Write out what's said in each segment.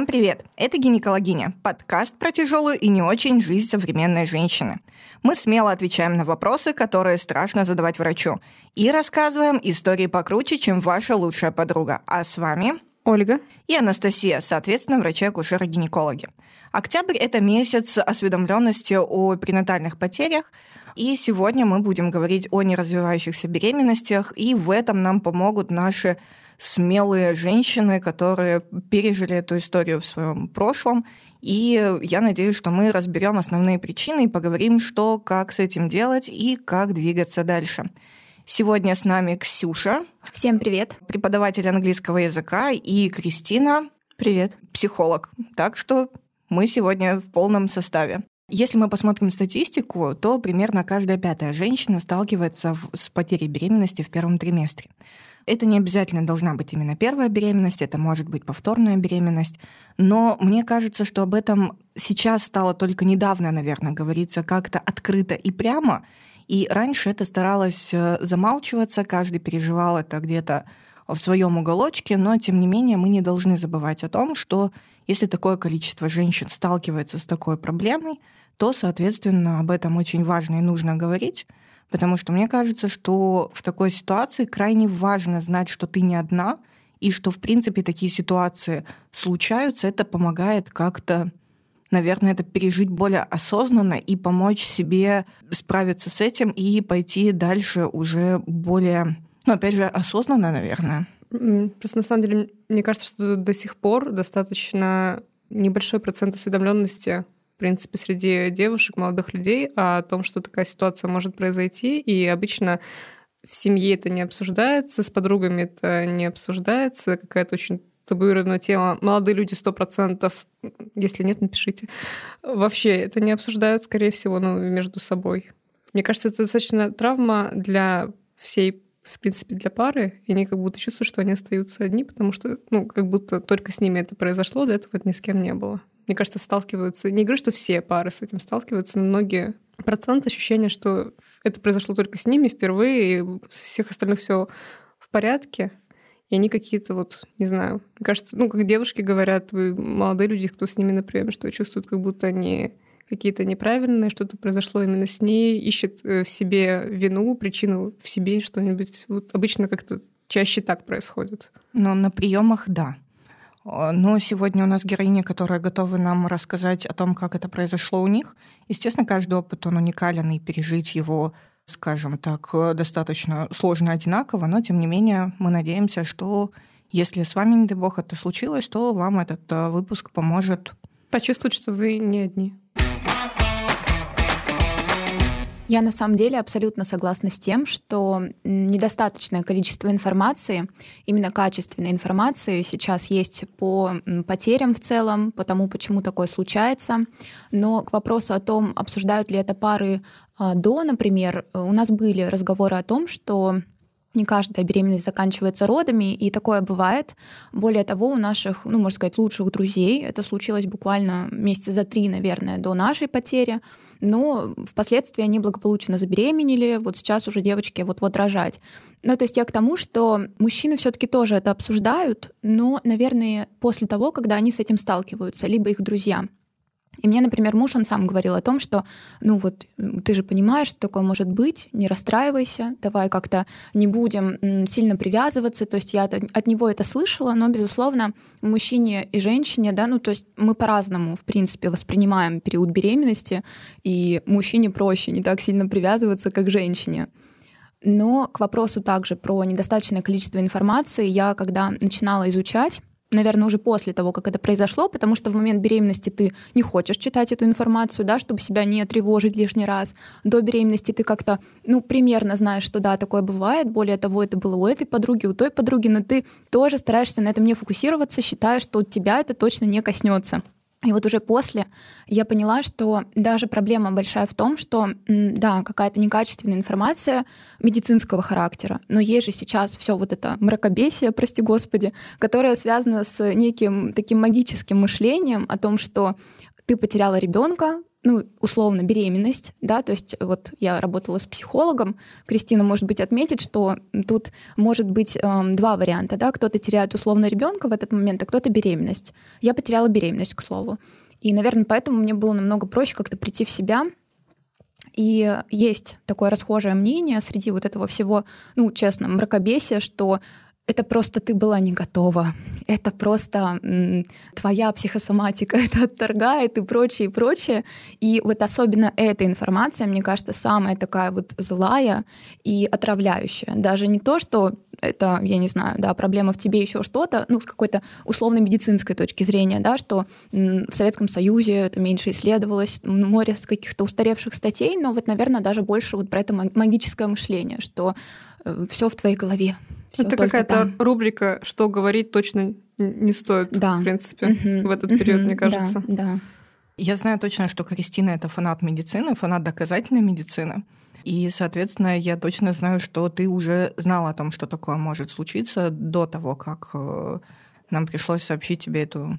Всем привет! Это «Гинекологиня» – подкаст про тяжелую и не очень жизнь современной женщины. Мы смело отвечаем на вопросы, которые страшно задавать врачу, и рассказываем истории покруче, чем ваша лучшая подруга. А с вами Ольга и Анастасия, соответственно, врачи-акушеры-гинекологи. Октябрь – это месяц осведомленности о пренатальных потерях, и сегодня мы будем говорить о неразвивающихся беременностях, и в этом нам помогут наши смелые женщины, которые пережили эту историю в своем прошлом. И я надеюсь, что мы разберем основные причины и поговорим, что, как с этим делать и как двигаться дальше. Сегодня с нами Ксюша. Всем привет. Преподаватель английского языка и Кристина. Привет. Психолог. Так что мы сегодня в полном составе. Если мы посмотрим статистику, то примерно каждая пятая женщина сталкивается с потерей беременности в первом триместре. Это не обязательно должна быть именно первая беременность, это может быть повторная беременность. Но мне кажется, что об этом сейчас стало только недавно, наверное, говориться как-то открыто и прямо. И раньше это старалось э, замалчиваться, каждый переживал это где-то в своем уголочке, но тем не менее мы не должны забывать о том, что если такое количество женщин сталкивается с такой проблемой, то, соответственно, об этом очень важно и нужно говорить, Потому что мне кажется, что в такой ситуации крайне важно знать, что ты не одна, и что, в принципе, такие ситуации случаются. Это помогает как-то, наверное, это пережить более осознанно и помочь себе справиться с этим и пойти дальше уже более, ну, опять же, осознанно, наверное. Просто на самом деле, мне кажется, что до сих пор достаточно небольшой процент осведомленности принципе, среди девушек, молодых людей о том, что такая ситуация может произойти. И обычно в семье это не обсуждается, с подругами это не обсуждается, какая-то очень табуированная тема. Молодые люди сто процентов, если нет, напишите. Вообще это не обсуждают, скорее всего, ну, между собой. Мне кажется, это достаточно травма для всей в принципе, для пары, и они как будто чувствуют, что они остаются одни, потому что, ну, как будто только с ними это произошло, до этого это ни с кем не было мне кажется, сталкиваются. Не говорю, что все пары с этим сталкиваются, но многие процент ощущения, что это произошло только с ними впервые, и с всех остальных все в порядке. И они какие-то вот, не знаю, мне кажется, ну, как девушки говорят, вы молодые люди, кто с ними, например, что чувствуют, как будто они какие-то неправильные, что-то произошло именно с ней, ищет э, в себе вину, причину в себе что-нибудь. Вот обычно как-то чаще так происходит. Но на приемах да. А, но сегодня у нас героиня, которая готова нам рассказать о том, как это произошло у них. Естественно, каждый опыт, он уникален, и пережить его, скажем так, достаточно сложно одинаково, но тем не менее мы надеемся, что если с вами, не дай бог, это случилось, то вам этот э, выпуск поможет почувствовать, что вы не одни. Я на самом деле абсолютно согласна с тем, что недостаточное количество информации, именно качественной информации сейчас есть по потерям в целом, по тому, почему такое случается. Но к вопросу о том, обсуждают ли это пары а, до, например, у нас были разговоры о том, что не каждая беременность заканчивается родами, и такое бывает. Более того, у наших, ну, можно сказать, лучших друзей, это случилось буквально месяца за три, наверное, до нашей потери, но впоследствии они благополучно забеременели, вот сейчас уже девочки вот-вот рожать. Ну, то есть я к тому, что мужчины все таки тоже это обсуждают, но, наверное, после того, когда они с этим сталкиваются, либо их друзья. И мне, например, муж, он сам говорил о том, что, ну вот, ты же понимаешь, что такое может быть, не расстраивайся, давай как-то не будем сильно привязываться. То есть я от него это слышала, но, безусловно, мужчине и женщине, да, ну то есть мы по-разному, в принципе, воспринимаем период беременности, и мужчине проще не так сильно привязываться, как женщине. Но к вопросу также про недостаточное количество информации, я когда начинала изучать наверное, уже после того, как это произошло, потому что в момент беременности ты не хочешь читать эту информацию, да, чтобы себя не тревожить лишний раз. До беременности ты как-то, ну, примерно знаешь, что да, такое бывает. Более того, это было у этой подруги, у той подруги, но ты тоже стараешься на этом не фокусироваться, считая, что тебя это точно не коснется. И вот уже после я поняла, что даже проблема большая в том, что, да, какая-то некачественная информация медицинского характера, но есть же сейчас все вот это мракобесие, прости господи, которое связано с неким таким магическим мышлением о том, что ты потеряла ребенка, ну, условно, беременность, да, то есть вот я работала с психологом, Кристина, может быть, отметит, что тут может быть э, два варианта, да, кто-то теряет условно ребенка в этот момент, а кто-то беременность. Я потеряла беременность, к слову. И, наверное, поэтому мне было намного проще как-то прийти в себя, и есть такое расхожее мнение среди вот этого всего, ну, честно, мракобесия, что это просто ты была не готова, это просто м, твоя психосоматика это отторгает и прочее, и прочее. И вот особенно эта информация, мне кажется, самая такая вот злая и отравляющая. Даже не то, что это, я не знаю, да, проблема в тебе еще что-то, ну, с какой-то условно-медицинской точки зрения, да, что в Советском Союзе это меньше исследовалось, море каких-то устаревших статей, но вот, наверное, даже больше вот про это магическое мышление, что все в твоей голове, все Это какая-то рубрика, что говорить точно не стоит, да. в принципе, угу. в этот период, угу. мне кажется. Да, да. Я знаю точно, что Кристина это фанат медицины, фанат доказательной медицины. И, соответственно, я точно знаю, что ты уже знала о том, что такое может случиться до того, как э, нам пришлось сообщить тебе эту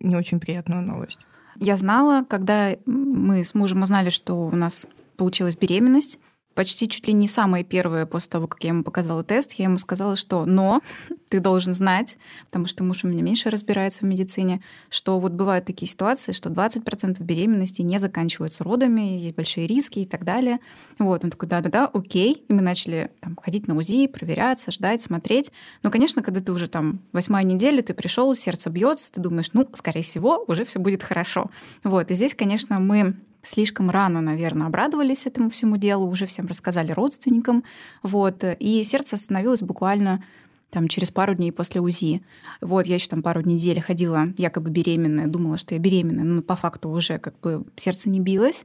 не очень приятную новость. Я знала, когда мы с мужем узнали, что у нас получилась беременность, почти чуть ли не самое первое после того, как я ему показала тест, я ему сказала, что «но ты должен знать, потому что муж у меня меньше разбирается в медицине, что вот бывают такие ситуации, что 20% беременности не заканчиваются родами, есть большие риски и так далее». Вот, он такой «да-да-да, окей». И мы начали там, ходить на УЗИ, проверяться, ждать, смотреть. Но, конечно, когда ты уже там восьмая неделя, ты пришел, сердце бьется, ты думаешь, ну, скорее всего, уже все будет хорошо. Вот, и здесь, конечно, мы слишком рано, наверное, обрадовались этому всему делу, уже всем рассказали родственникам. Вот, и сердце остановилось буквально там, через пару дней после УЗИ. Вот, я еще там пару недель ходила якобы беременная, думала, что я беременная, но по факту уже как бы сердце не билось.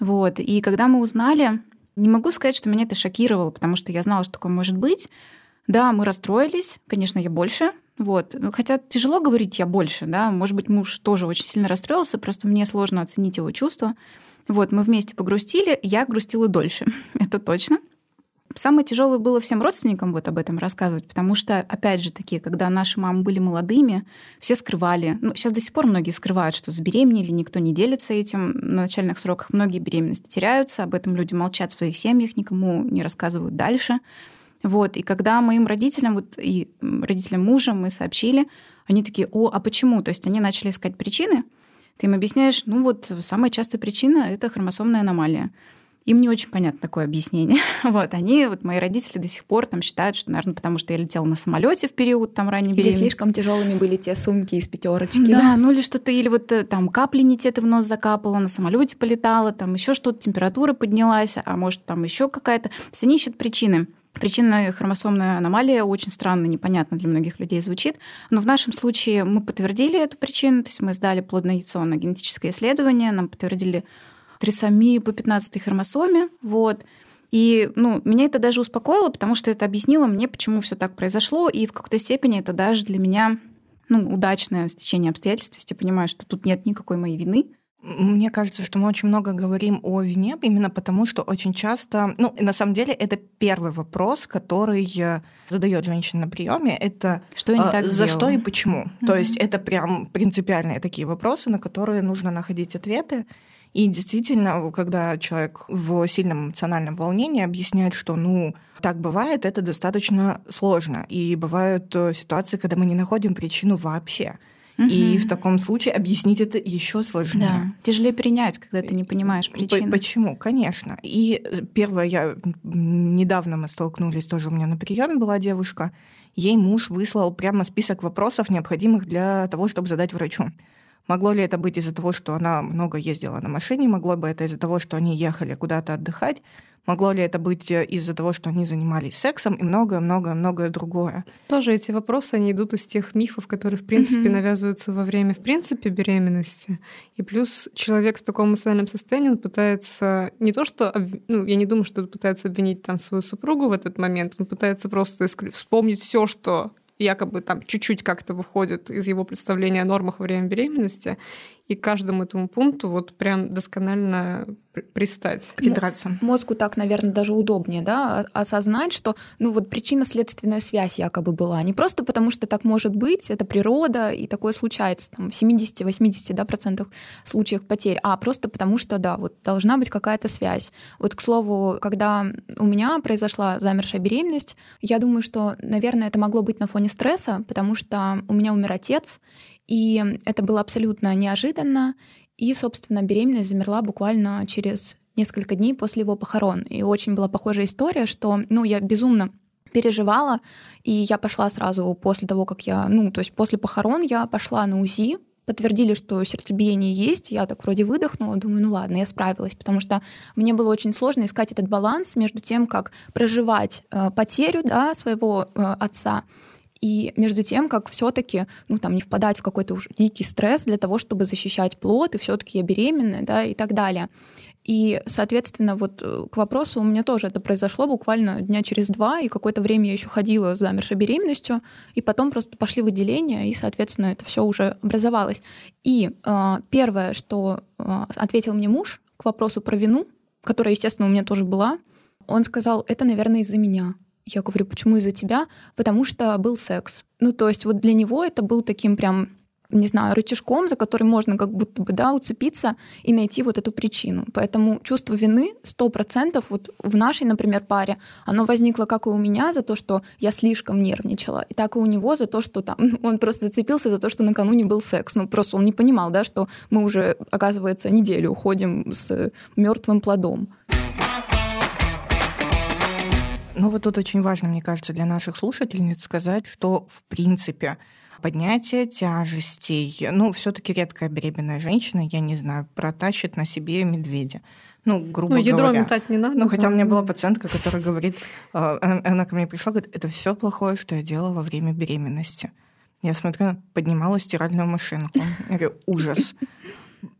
Вот, и когда мы узнали, не могу сказать, что меня это шокировало, потому что я знала, что такое может быть. Да, мы расстроились, конечно, я больше вот. Ну, хотя тяжело говорить я больше, да. Может быть, муж тоже очень сильно расстроился, просто мне сложно оценить его чувства. Вот, мы вместе погрустили, я грустила дольше, это точно. Самое тяжелое было всем родственникам вот об этом рассказывать, потому что, опять же таки, когда наши мамы были молодыми, все скрывали. Ну, сейчас до сих пор многие скрывают, что забеременели, никто не делится этим. На начальных сроках многие беременности теряются, об этом люди молчат в своих семьях, никому не рассказывают дальше. Вот, и когда моим родителям, вот и родителям мужа мы сообщили, они такие, о, а почему? То есть они начали искать причины, ты им объясняешь, ну вот самая частая причина – это хромосомная аномалия. Им не очень понятно такое объяснение. вот, они, вот мои родители до сих пор там считают, что, наверное, потому что я летела на самолете в период там ранней или беременности. слишком тяжелыми были те сумки из пятерочки. Да, да, ну или что-то, или вот э, там капли не те ты в нос закапала, на самолете полетала, там еще что-то, температура поднялась, а может там еще какая-то. То есть они ищут причины. Причина хромосомная аномалия очень странно, непонятно для многих людей звучит. Но в нашем случае мы подтвердили эту причину, то есть мы сдали плодное яйцо на генетическое исследование, нам подтвердили трисомию по 15 хромосоме. Вот. И ну, меня это даже успокоило, потому что это объяснило мне, почему все так произошло, и в какой-то степени это даже для меня ну, удачное стечение обстоятельств. То есть я понимаю, что тут нет никакой моей вины. Мне кажется, что мы очень много говорим о вине, именно потому что очень часто, ну, на самом деле, это первый вопрос, который э, задает женщина на приеме, это что я не так за сделала? что и почему. Mm-hmm. То есть это прям принципиальные такие вопросы, на которые нужно находить ответы. И действительно, когда человек в сильном эмоциональном волнении объясняет, что, ну, так бывает, это достаточно сложно. И бывают э, ситуации, когда мы не находим причину вообще. Угу. И в таком случае объяснить это еще сложнее. Да. Тяжелее принять, когда ты не понимаешь причины. Почему? Конечно. И э, первое, я недавно мы столкнулись, тоже у меня на приеме была девушка. Ей муж выслал прямо список вопросов, необходимых для того, чтобы задать врачу. Могло ли это быть из-за того, что она много ездила на машине? Могло бы это из-за того, что они ехали куда-то отдыхать? Могло ли это быть э, из-за того, что они занимались сексом и многое-многое-многое другое? Тоже эти вопросы, они идут из тех мифов, которые, в принципе, mm-hmm. навязываются во время, в принципе, беременности. И плюс человек в таком эмоциональном состоянии он пытается не то, что... Ну, я не думаю, что он пытается обвинить там свою супругу в этот момент, он пытается просто вспомнить все, что якобы там чуть-чуть как-то выходит из его представления о нормах во время беременности, и к каждому этому пункту вот прям досконально пристать. Придраться. Мозгу так, наверное, даже удобнее, да, осознать, что, ну вот причинно-следственная связь якобы была. Не просто потому, что так может быть, это природа, и такое случается там, в 70-80 да, процентах случаев потерь, а просто потому, что, да, вот должна быть какая-то связь. Вот, к слову, когда у меня произошла замершая беременность, я думаю, что, наверное, это могло быть на фоне стресса, потому что у меня умер отец, и это было абсолютно неожиданно. И, собственно, беременность замерла буквально через несколько дней после его похорон. И очень была похожая история, что, ну, я безумно переживала, и я пошла сразу после того, как я, ну, то есть после похорон я пошла на УЗИ, подтвердили, что сердцебиение есть, я так вроде выдохнула, думаю, ну ладно, я справилась, потому что мне было очень сложно искать этот баланс между тем, как проживать э, потерю да, своего э, отца, и между тем, как все-таки, ну, там, не впадать в какой-то уж дикий стресс для того, чтобы защищать плод, и все-таки я беременная, да, и так далее. И, соответственно, вот э, к вопросу у меня тоже это произошло буквально дня через два, и какое-то время я еще ходила с замершей беременностью, и потом просто пошли выделения, и, соответственно, это все уже образовалось. И э, первое, что э, ответил мне муж к вопросу про вину, которая, естественно, у меня тоже была, он сказал, это, наверное, из-за меня. Я говорю, почему из-за тебя? Потому что был секс. Ну, то есть вот для него это был таким прям не знаю, рычажком, за который можно как будто бы, да, уцепиться и найти вот эту причину. Поэтому чувство вины сто процентов вот в нашей, например, паре, оно возникло как и у меня за то, что я слишком нервничала, и так и у него за то, что там он просто зацепился за то, что накануне был секс. Ну, просто он не понимал, да, что мы уже, оказывается, неделю уходим с мертвым плодом. Ну вот тут очень важно, мне кажется, для наших слушательниц сказать, что в принципе поднятие тяжестей, ну, все-таки редкая беременная женщина, я не знаю, протащит на себе медведя. Ну, грубо ну, ядро говоря. метать не надо. Ну, хотя у меня была пациентка, которая говорит, она, она ко мне пришла, говорит, это все плохое, что я делала во время беременности. Я смотрю, поднимала стиральную машинку. Я говорю, ужас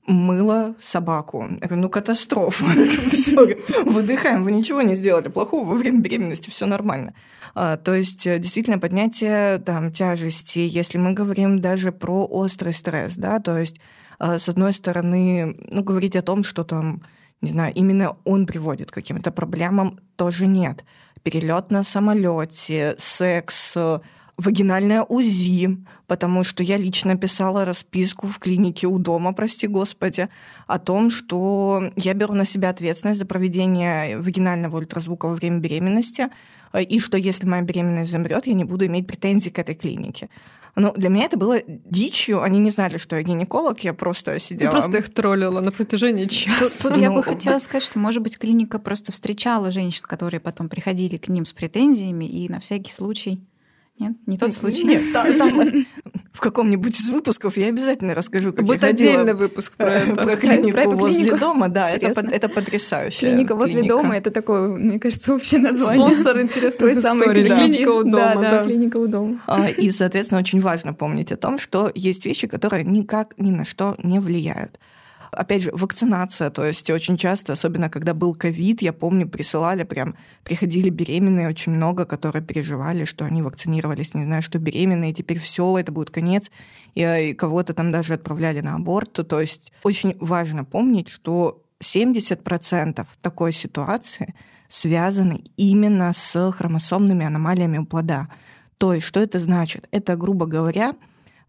мыло собаку. Я говорю, ну катастрофа. Выдыхаем, вы ничего не сделали плохого во время беременности, все нормально. А, то есть э, действительно поднятие там, тяжести, если мы говорим даже про острый стресс, да, то есть а, с одной стороны, ну, говорить о том, что там, не знаю, именно он приводит к каким-то проблемам, тоже нет. Перелет на самолете, секс, вагинальное УЗИ, потому что я лично писала расписку в клинике у дома, прости господи, о том, что я беру на себя ответственность за проведение вагинального ультразвука во время беременности, и что если моя беременность замрет, я не буду иметь претензий к этой клинике. Но для меня это было дичью. Они не знали, что я гинеколог, я просто сидела. Ты просто их троллила на протяжении часа. Тут, тут ну, я бы хотела сказать, что, может быть, клиника просто встречала женщин, которые потом приходили к ним с претензиями, и на всякий случай нет, не тот случай. Нет, там, там в каком-нибудь из выпусков я обязательно расскажу, как Будет я отдельный выпуск про это. Про клинику про эту возле клинику. дома, да, это, это потрясающе. Клиника возле клиника. дома, это такое, мне кажется, общее название. Спонсор интересной истории, да. клиника у дома. Да, да, да, клиника у дома. А, и, соответственно, очень важно помнить о том, что есть вещи, которые никак ни на что не влияют. Опять же, вакцинация, то есть очень часто, особенно когда был ковид, я помню, присылали прям, приходили беременные очень много, которые переживали, что они вакцинировались, не знаю, что беременные, теперь все, это будет конец, и, и кого-то там даже отправляли на аборт. То есть очень важно помнить, что 70% такой ситуации связаны именно с хромосомными аномалиями у плода. То есть что это значит? Это, грубо говоря,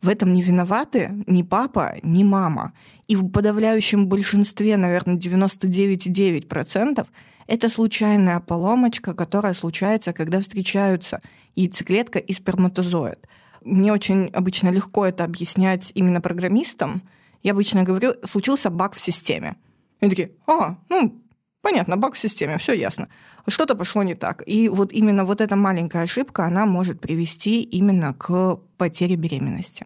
в этом не виноваты ни папа, ни мама. И в подавляющем большинстве, наверное, 99,9% это случайная поломочка, которая случается, когда встречаются яйцеклетка и сперматозоид. Мне очень обычно легко это объяснять именно программистам. Я обычно говорю, случился баг в системе. Они такие, а, ну, понятно, баг в системе, все ясно. Что-то пошло не так. И вот именно вот эта маленькая ошибка, она может привести именно к потере беременности.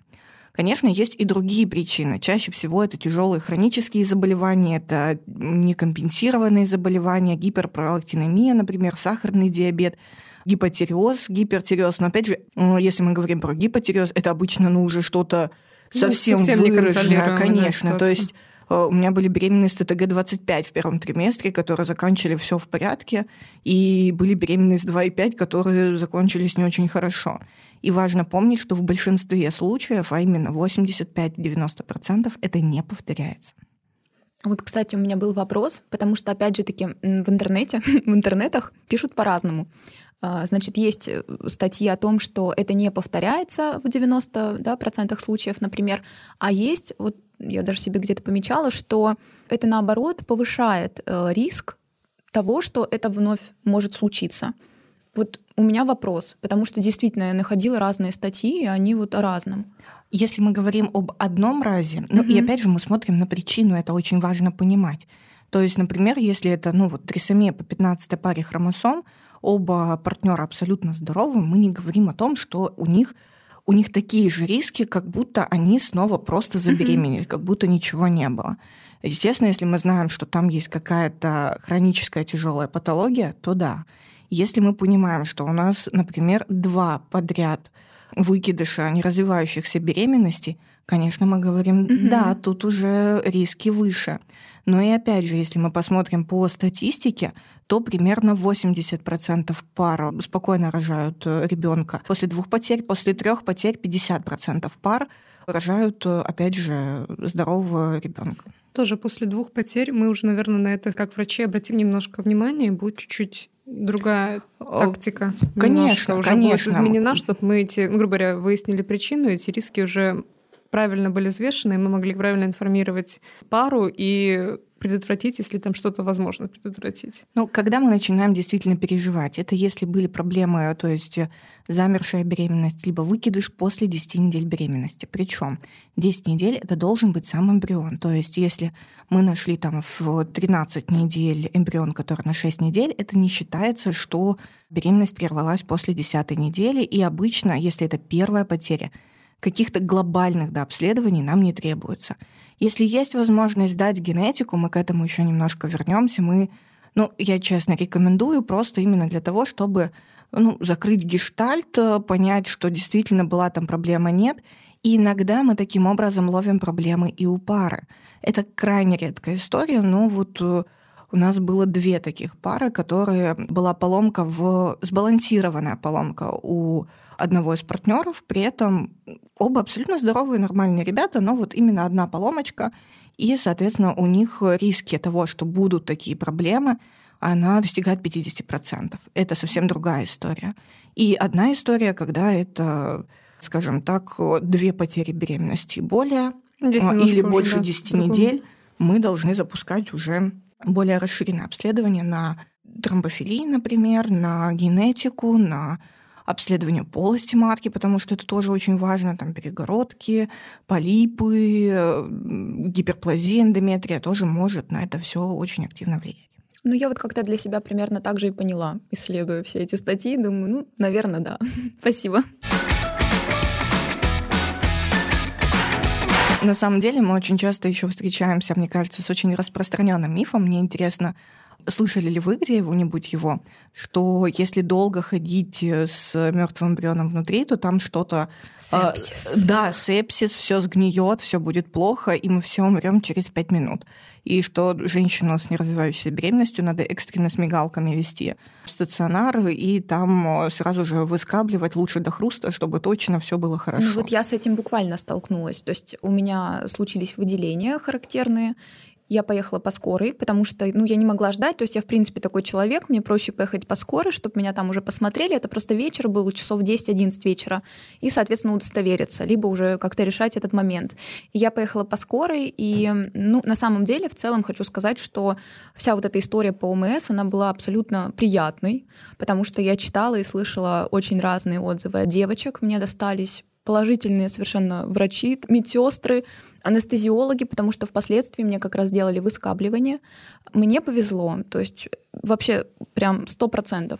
Конечно, есть и другие причины. Чаще всего это тяжелые хронические заболевания, это некомпенсированные заболевания, гиперпролактинемия, например, сахарный диабет, гипотиреоз, гипертиреоз. Но опять же, если мы говорим про гипотиреоз, это обычно ну, уже что-то совсем, ну, совсем выраженное, конечно. То есть э, у меня были беременные с ТТГ-25 в первом триместре, которые заканчивали все в порядке, и были беременные с 2,5, которые закончились не очень хорошо. И важно помнить, что в большинстве случаев, а именно 85-90%, это не повторяется. Вот, кстати, у меня был вопрос, потому что, опять же таки, в интернете, в интернетах пишут по-разному. А, значит, есть э, статьи о том, что это не повторяется в 90% да, процентах случаев, например, а есть, вот я даже себе где-то помечала, что это наоборот повышает э, риск того, что это вновь может случиться. Вот у меня вопрос, потому что действительно я находила разные статьи, и они вот о разном. Если мы говорим об одном разе, ну и опять же мы смотрим на причину, это очень важно понимать. То есть, например, если это ну, вот трисомия по 15 паре хромосом, оба партнера абсолютно здоровы, мы не говорим о том, что у них у них такие же риски, как будто они снова просто забеременели, как будто ничего не было. Естественно, если мы знаем, что там есть какая-то хроническая тяжелая патология, то да. Если мы понимаем, что у нас, например, два подряд выкидыша неразвивающихся беременностей, конечно, мы говорим, угу. да, тут уже риски выше. Но и опять же, если мы посмотрим по статистике, то примерно 80% пар спокойно рожают э, ребенка. После двух потерь, после трех потерь 50% пар рожают, э, опять же, здорового ребенка. Тоже после двух потерь мы уже, наверное, на это как врачи обратим немножко внимание, будет чуть-чуть другая тактика. Конечно, уже конечно. будет изменена, чтобы мы эти, ну, грубо говоря, выяснили причину, эти риски уже правильно были взвешены, и мы могли правильно информировать пару и предотвратить, если там что-то возможно предотвратить. Ну, когда мы начинаем действительно переживать, это если были проблемы, то есть замершая беременность, либо выкидыш после 10 недель беременности. Причем 10 недель это должен быть сам эмбрион. То есть если мы нашли там в 13 недель эмбрион, который на 6 недель, это не считается, что беременность прервалась после 10 недели. И обычно, если это первая потеря, каких-то глобальных да, обследований нам не требуется. Если есть возможность сдать генетику, мы к этому еще немножко вернемся, мы, ну, я честно рекомендую просто именно для того, чтобы ну, закрыть гештальт, э, понять, что действительно была там проблема, нет. И иногда мы таким образом ловим проблемы и у пары. Это крайне редкая история, но вот э, у нас было две таких пары, которые была поломка в сбалансированная поломка у одного из партнеров, при этом оба абсолютно здоровые, нормальные ребята, но вот именно одна поломочка, и, соответственно, у них риски того, что будут такие проблемы, она достигает 50%. Это совсем другая история. И одна история, когда это, скажем так, две потери беременности и более, а, или больше да, 10 недель, мы должны запускать уже более расширенное обследование на тромбофилии, например, на генетику, на обследование полости матки, потому что это тоже очень важно, там перегородки, полипы, гиперплазия, эндометрия тоже может на это все очень активно влиять. Ну, я вот как-то для себя примерно так же и поняла, исследуя все эти статьи, думаю, ну, наверное, да. Спасибо. На самом деле мы очень часто еще встречаемся, мне кажется, с очень распространенным мифом. Мне интересно, Слышали ли вы где-нибудь его, что если долго ходить э, с мертвым эмбрионом внутри, то там что-то... А, сепсис. Э, да, сепсис, все сгниет, все будет плохо, и мы все умрем через пять минут. И что женщину с неразвивающейся беременностью надо экстренно с мигалками вести в стационар, и там э, сразу же выскабливать лучше до хруста, чтобы точно все было хорошо. Ну, вот я с этим буквально столкнулась. То есть у меня случились выделения характерные, я поехала по скорой, потому что ну, я не могла ждать. То есть я, в принципе, такой человек, мне проще поехать по скорой, чтобы меня там уже посмотрели. Это просто вечер был, часов 10-11 вечера. И, соответственно, удостовериться, либо уже как-то решать этот момент. И я поехала по скорой, и ну, на самом деле, в целом хочу сказать, что вся вот эта история по ОМС, она была абсолютно приятной, потому что я читала и слышала очень разные отзывы от девочек. Мне достались положительные совершенно врачи, медсестры, анестезиологи, потому что впоследствии мне как раз делали выскабливание. Мне повезло, то есть вообще прям сто процентов.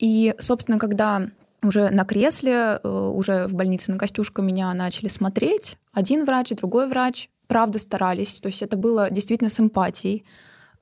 И, собственно, когда уже на кресле, э, уже в больнице на Костюшка меня начали смотреть, один врач и другой врач, правда старались, то есть это было действительно с эмпатией,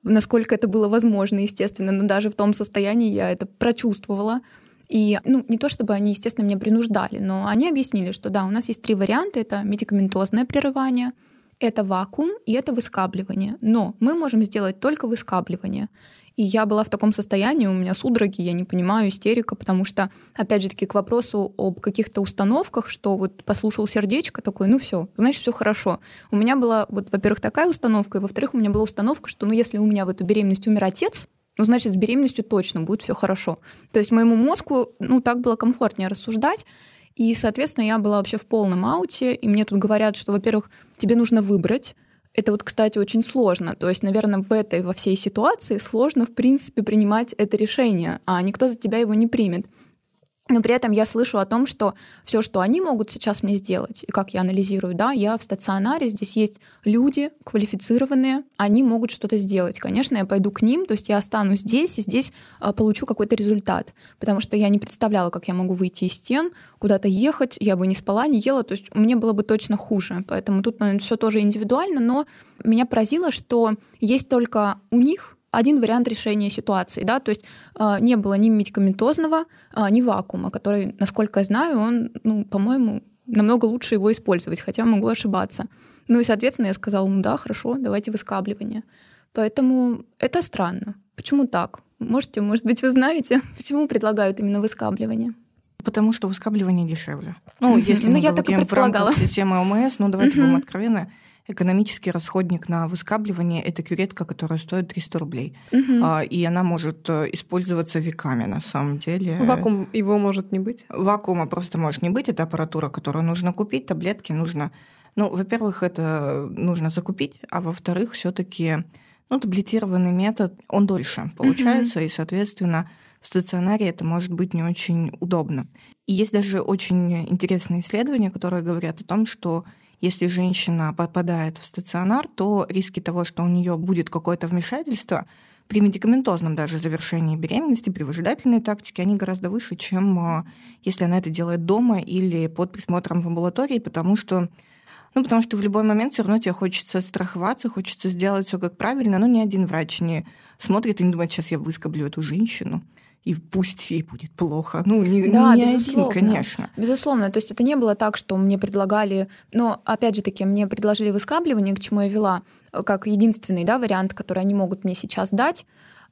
насколько это было возможно, естественно, но даже в том состоянии я это прочувствовала. И, ну, не то чтобы они, естественно, меня принуждали, но они объяснили, что да, у нас есть три варианта. Это медикаментозное прерывание, это вакуум и это выскабливание. Но мы можем сделать только выскабливание. И я была в таком состоянии, у меня судороги, я не понимаю, истерика, потому что, опять же таки, к вопросу об каких-то установках, что вот послушал сердечко такое, ну все, значит, все хорошо. У меня была, вот, во-первых, такая установка, и во-вторых, у меня была установка, что, ну, если у меня в эту беременность умер отец, ну, значит, с беременностью точно будет все хорошо. То есть моему мозгу, ну, так было комфортнее рассуждать, и, соответственно, я была вообще в полном ауте, и мне тут говорят, что, во-первых, тебе нужно выбрать, это вот, кстати, очень сложно. То есть, наверное, в этой, во всей ситуации сложно, в принципе, принимать это решение, а никто за тебя его не примет. Но при этом я слышу о том, что все, что они могут сейчас мне сделать, и как я анализирую, да, я в стационаре, здесь есть люди квалифицированные, они могут что-то сделать. Конечно, я пойду к ним, то есть я останусь здесь, и здесь а, получу какой-то результат, потому что я не представляла, как я могу выйти из стен, куда-то ехать, я бы не спала, не ела, то есть мне было бы точно хуже. Поэтому тут, наверное, все тоже индивидуально, но меня поразило, что есть только у них один вариант решения ситуации, да, то есть э, не было ни медикаментозного, э, ни вакуума, который, насколько я знаю, он, ну, по-моему, намного лучше его использовать, хотя могу ошибаться. Ну и, соответственно, я сказала, ну да, хорошо, давайте выскабливание. Поэтому это странно. Почему так? Можете, может быть, вы знаете, почему предлагают именно выскабливание? Потому что выскабливание дешевле. Ну, если ну, мы я говорим в рамках системы ОМС, ну давайте будем откровенны, экономический расходник на выскабливание – это кюретка, которая стоит 300 рублей. Угу. И она может э, использоваться веками, на самом деле. Вакуум его может не быть? Вакуума просто может не быть. Это аппаратура, которую нужно купить, таблетки нужно... Ну, во-первых, это нужно закупить, а во-вторых, все таки ну, таблетированный метод, он дольше получается, угу. и, соответственно, в стационаре это может быть не очень удобно. И есть даже очень интересные исследования, которые говорят о том, что если женщина попадает в стационар, то риски того, что у нее будет какое-то вмешательство, при медикаментозном даже завершении беременности, при выжидательной тактике, они гораздо выше, чем а, если она это делает дома или под присмотром в амбулатории, потому что ну, потому что в любой момент все равно тебе хочется страховаться, хочется сделать все как правильно, но ни один врач не смотрит и не думает, сейчас я выскоблю эту женщину и пусть ей будет плохо. Ну, не, да, не безусловно, один, конечно. Безусловно. То есть это не было так, что мне предлагали... Но, опять же таки, мне предложили выскабливание, к чему я вела, как единственный да, вариант, который они могут мне сейчас дать.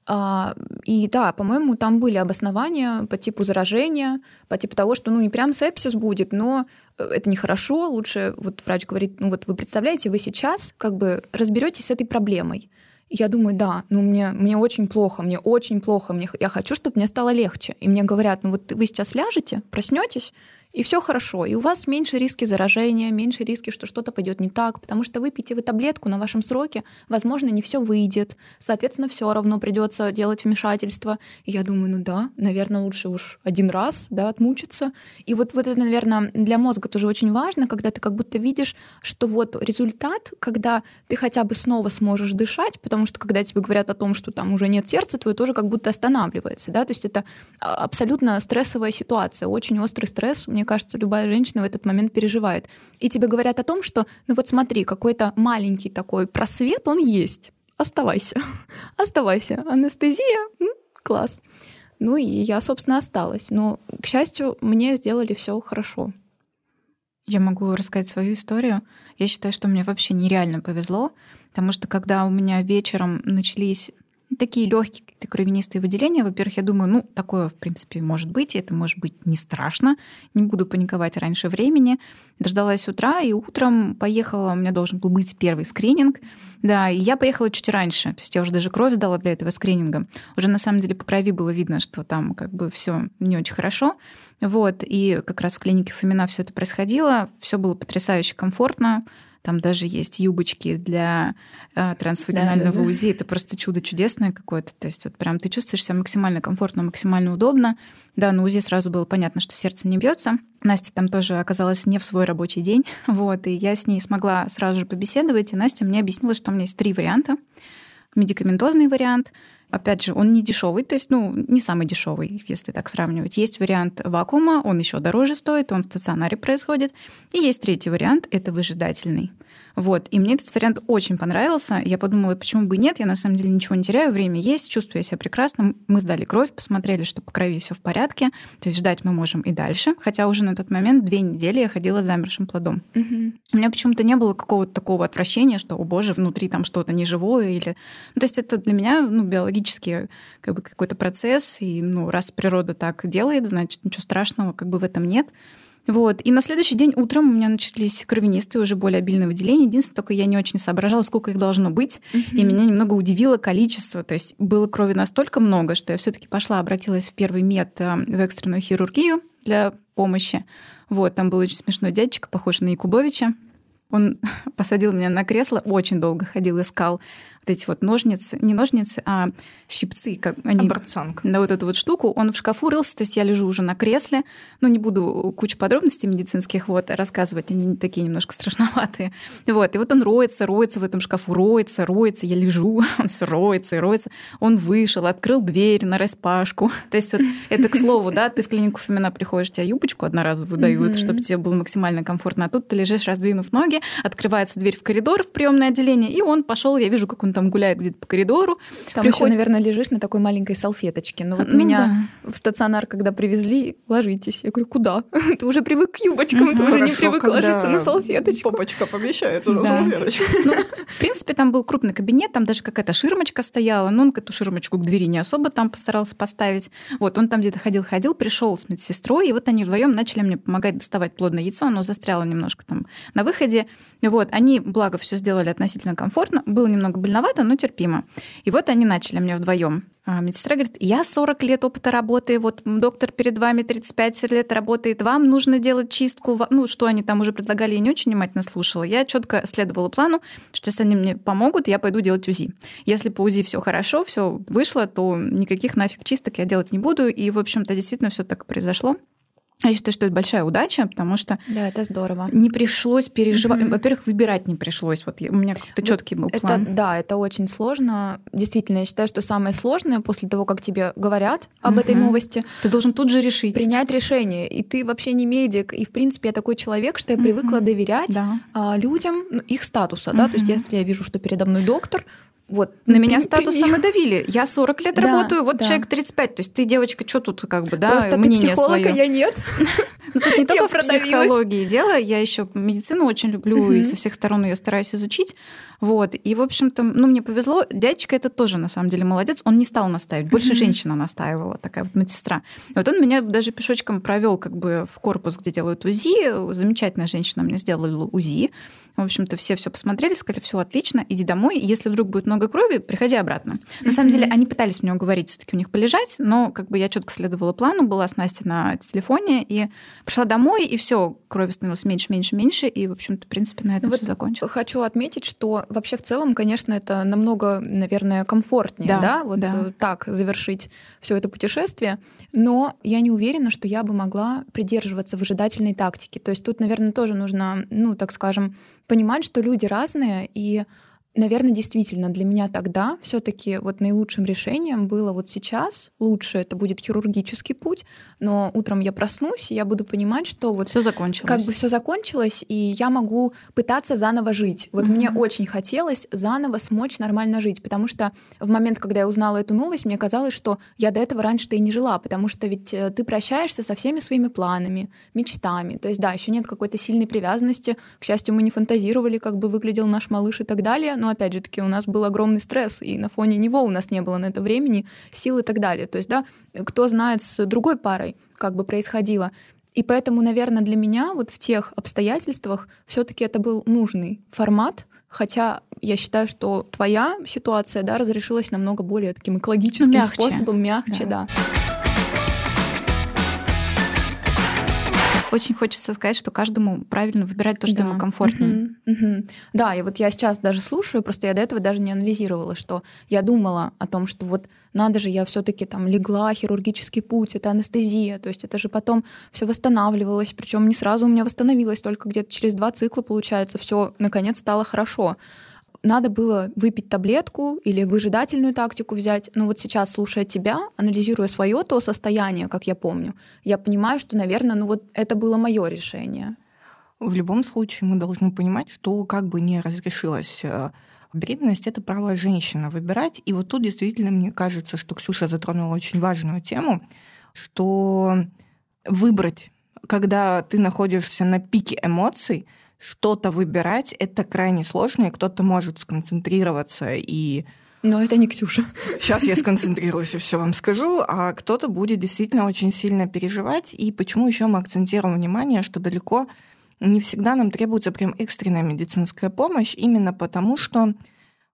А, и да, по-моему, там были обоснования по типу заражения, по типу того, что ну не прям сепсис будет, но э, это нехорошо, лучше, вот врач говорит, ну вот вы представляете, вы сейчас как бы разберетесь с этой проблемой я думаю, да, ну мне, мне очень плохо, мне очень плохо, мне, я хочу, чтобы мне стало легче. И мне говорят, ну вот вы сейчас ляжете, проснетесь, и все хорошо. И у вас меньше риски заражения, меньше риски, что что-то пойдет не так, потому что выпьете вы таблетку на вашем сроке, возможно, не все выйдет. Соответственно, все равно придется делать вмешательство. И я думаю, ну да, наверное, лучше уж один раз да, отмучиться. И вот, вот это, наверное, для мозга тоже очень важно, когда ты как будто видишь, что вот результат, когда ты хотя бы снова сможешь дышать, потому что когда тебе говорят о том, что там уже нет сердца, твое тоже как будто останавливается. Да? То есть это а, абсолютно стрессовая ситуация, очень острый стресс. Мне мне кажется, любая женщина в этот момент переживает. И тебе говорят о том, что, ну вот смотри, какой-то маленький такой просвет, он есть. Оставайся. Оставайся. Анестезия, класс. Ну и я, собственно, осталась. Но, к счастью, мне сделали все хорошо. Я могу рассказать свою историю. Я считаю, что мне вообще нереально повезло, потому что когда у меня вечером начались такие легкие кровянистые выделения. Во-первых, я думаю, ну, такое, в принципе, может быть, и это может быть не страшно. Не буду паниковать раньше времени. Дождалась утра, и утром поехала, у меня должен был быть первый скрининг. Да, и я поехала чуть раньше. То есть я уже даже кровь сдала для этого скрининга. Уже на самом деле по крови было видно, что там как бы все не очень хорошо. Вот, и как раз в клинике Фомина все это происходило. Все было потрясающе комфортно. Там даже есть юбочки для э, трансвагинального да, да, да. УЗИ. Это просто чудо чудесное какое-то. То есть вот прям ты чувствуешь себя максимально комфортно, максимально удобно. Да, на УЗИ сразу было понятно, что сердце не бьется. Настя там тоже оказалась не в свой рабочий день. Вот, и я с ней смогла сразу же побеседовать. И Настя мне объяснила, что у меня есть три варианта. Медикаментозный вариант — Опять же, он не дешевый, то есть, ну, не самый дешевый, если так сравнивать. Есть вариант вакуума, он еще дороже стоит, он в стационаре происходит. И есть третий вариант, это выжидательный. Вот. И мне этот вариант очень понравился. Я подумала, почему бы и нет, я на самом деле ничего не теряю, время есть, чувствую себя прекрасно. Мы сдали кровь, посмотрели, что по крови все в порядке. То есть ждать мы можем и дальше. Хотя уже на тот момент две недели я ходила с замершим плодом. Угу. У меня почему-то не было какого-то такого отвращения, что, о боже, внутри там что-то неживое или... Ну, то есть это для меня ну, биологически биологический как бы, какой-то процесс, и ну, раз природа так делает, значит, ничего страшного как бы в этом нет. Вот. И на следующий день утром у меня начались кровянистые, уже более обильные выделения. Единственное, только я не очень соображала, сколько их должно быть. Mm-hmm. И меня немного удивило количество. То есть было крови настолько много, что я все таки пошла, обратилась в первый мед э, в экстренную хирургию для помощи. Вот, там был очень смешной дядечка, похожий на Якубовича. Он посадил меня на кресло, очень долго ходил, искал вот эти вот ножницы, не ножницы, а щипцы, как они... Оборцанка. Да, вот эту вот штуку. Он в шкафу рылся, то есть я лежу уже на кресле. Ну, не буду кучу подробностей медицинских вот рассказывать, они такие немножко страшноватые. Вот, и вот он роется, роется в этом шкафу, роется, роется, я лежу, он все роется и роется. Он вышел, открыл дверь на распашку. То есть вот это к слову, да, ты в клинику Фомина приходишь, тебе юбочку одноразовую дают, чтобы тебе было максимально комфортно, а тут ты лежишь, раздвинув ноги, открывается дверь в коридор, в приемное отделение, и он пошел, я вижу, как он там гуляет где-то по коридору. Там приходит... еще, наверное, лежишь на такой маленькой салфеточке. Ну вот ну, меня да. в стационар, когда привезли, ложитесь. Я говорю, куда? ты уже привык к юбочкам, угу. ты уже не привык ложиться на салфеточку. Попочка помещается на салфеточку. Ну, в принципе, там был крупный кабинет, там даже какая-то ширмочка стояла, но он эту ширмочку к двери не особо там постарался поставить. Вот, он там где-то ходил-ходил, пришел с медсестрой, и вот они вдвоем начали мне помогать доставать плодное яйцо, оно застряло немножко там на выходе. Вот, они, благо, все сделали относительно комфортно, было немного больновато, больновато, но терпимо. И вот они начали мне вдвоем. А медсестра говорит, я 40 лет опыта работы, вот доктор перед вами 35 лет работает, вам нужно делать чистку, ну, что они там уже предлагали, я не очень внимательно слушала. Я четко следовала плану, что если они мне помогут, я пойду делать УЗИ. Если по УЗИ все хорошо, все вышло, то никаких нафиг чисток я делать не буду. И, в общем-то, действительно все так произошло. Я считаю, что это большая удача, потому что да, это здорово. Не пришлось переживать. Mm-hmm. Во-первых, выбирать не пришлось. Вот у меня как-то четкий был план. Это, да, это очень сложно. Действительно, я считаю, что самое сложное после того, как тебе говорят об mm-hmm. этой новости, ты должен тут же решить, принять решение. И ты вообще не медик. И в принципе я такой человек, что я mm-hmm. привыкла доверять да. А, людям ну, их статуса, mm-hmm. да. То есть если я вижу, что передо мной доктор, вот. На меня статусом и давили. Я 40 лет да, работаю, вот да. человек 35. То есть ты, девочка, что тут как бы, да, Просто мнение ты психолог, свое. я нет. Ну, тут не только в психологии дело, я еще медицину очень люблю и со всех сторон ее стараюсь изучить. Вот. И, в общем-то, ну, мне повезло. Дядечка это тоже, на самом деле, молодец. Он не стал настаивать. Больше женщина настаивала, такая вот медсестра. Вот он меня даже пешочком провел как бы в корпус, где делают УЗИ. Замечательная женщина мне сделала УЗИ. В общем-то, все все посмотрели, сказали, все отлично, иди домой. Если вдруг будет много крови, приходи обратно. На самом деле, они пытались меня уговорить все-таки у них полежать, но как бы я четко следовала плану, была с Настей на телефоне, и пришла домой, и все, крови становилось меньше, меньше, меньше, и, в общем-то, в принципе, на этом вот все закончилось. Хочу отметить, что вообще в целом, конечно, это намного, наверное, комфортнее, да, да? вот да. Э, так завершить все это путешествие. Но я не уверена, что я бы могла придерживаться выжидательной тактики. То есть тут, наверное, тоже нужно, ну, так скажем, понимать, что люди разные и Наверное, действительно, для меня тогда все-таки вот наилучшим решением было вот сейчас. Лучше это будет хирургический путь, но утром я проснусь, и я буду понимать, что вот все закончилось. Как бы все закончилось, и я могу пытаться заново жить. Вот mm-hmm. мне очень хотелось заново смочь нормально жить, потому что в момент, когда я узнала эту новость, мне казалось, что я до этого раньше-то и не жила, потому что ведь э, ты прощаешься со всеми своими планами, мечтами. То есть, да, еще нет какой-то сильной привязанности. К счастью, мы не фантазировали, как бы выглядел наш малыш и так далее но опять же таки у нас был огромный стресс, и на фоне него у нас не было на это времени, сил и так далее. То есть, да, кто знает с другой парой, как бы происходило. И поэтому, наверное, для меня вот в тех обстоятельствах все-таки это был нужный формат, хотя я считаю, что твоя ситуация, да, разрешилась намного более таким экологическим мягче. способом, мягче, да. да. Очень хочется сказать, что каждому правильно выбирать то, что да. ему комфортнее. Угу, угу. Да, и вот я сейчас даже слушаю, просто я до этого даже не анализировала, что я думала о том, что вот надо же, я все-таки там легла, хирургический путь, это анестезия, то есть это же потом все восстанавливалось, причем не сразу у меня восстановилось, только где-то через два цикла, получается, все наконец стало хорошо надо было выпить таблетку или выжидательную тактику взять. Но вот сейчас, слушая тебя, анализируя свое то состояние, как я помню, я понимаю, что, наверное, ну вот это было мое решение. В любом случае мы должны понимать, что как бы не разрешилась э, беременность, это право женщины выбирать. И вот тут действительно мне кажется, что Ксюша затронула очень важную тему, что выбрать, когда ты находишься на пике эмоций, что-то выбирать, это крайне сложно, и кто-то может сконцентрироваться и Но это не Ксюша. Сейчас я сконцентрируюсь и все вам скажу, а кто-то будет действительно очень сильно переживать. И почему еще мы акцентируем внимание, что далеко не всегда нам требуется прям экстренная медицинская помощь, именно потому что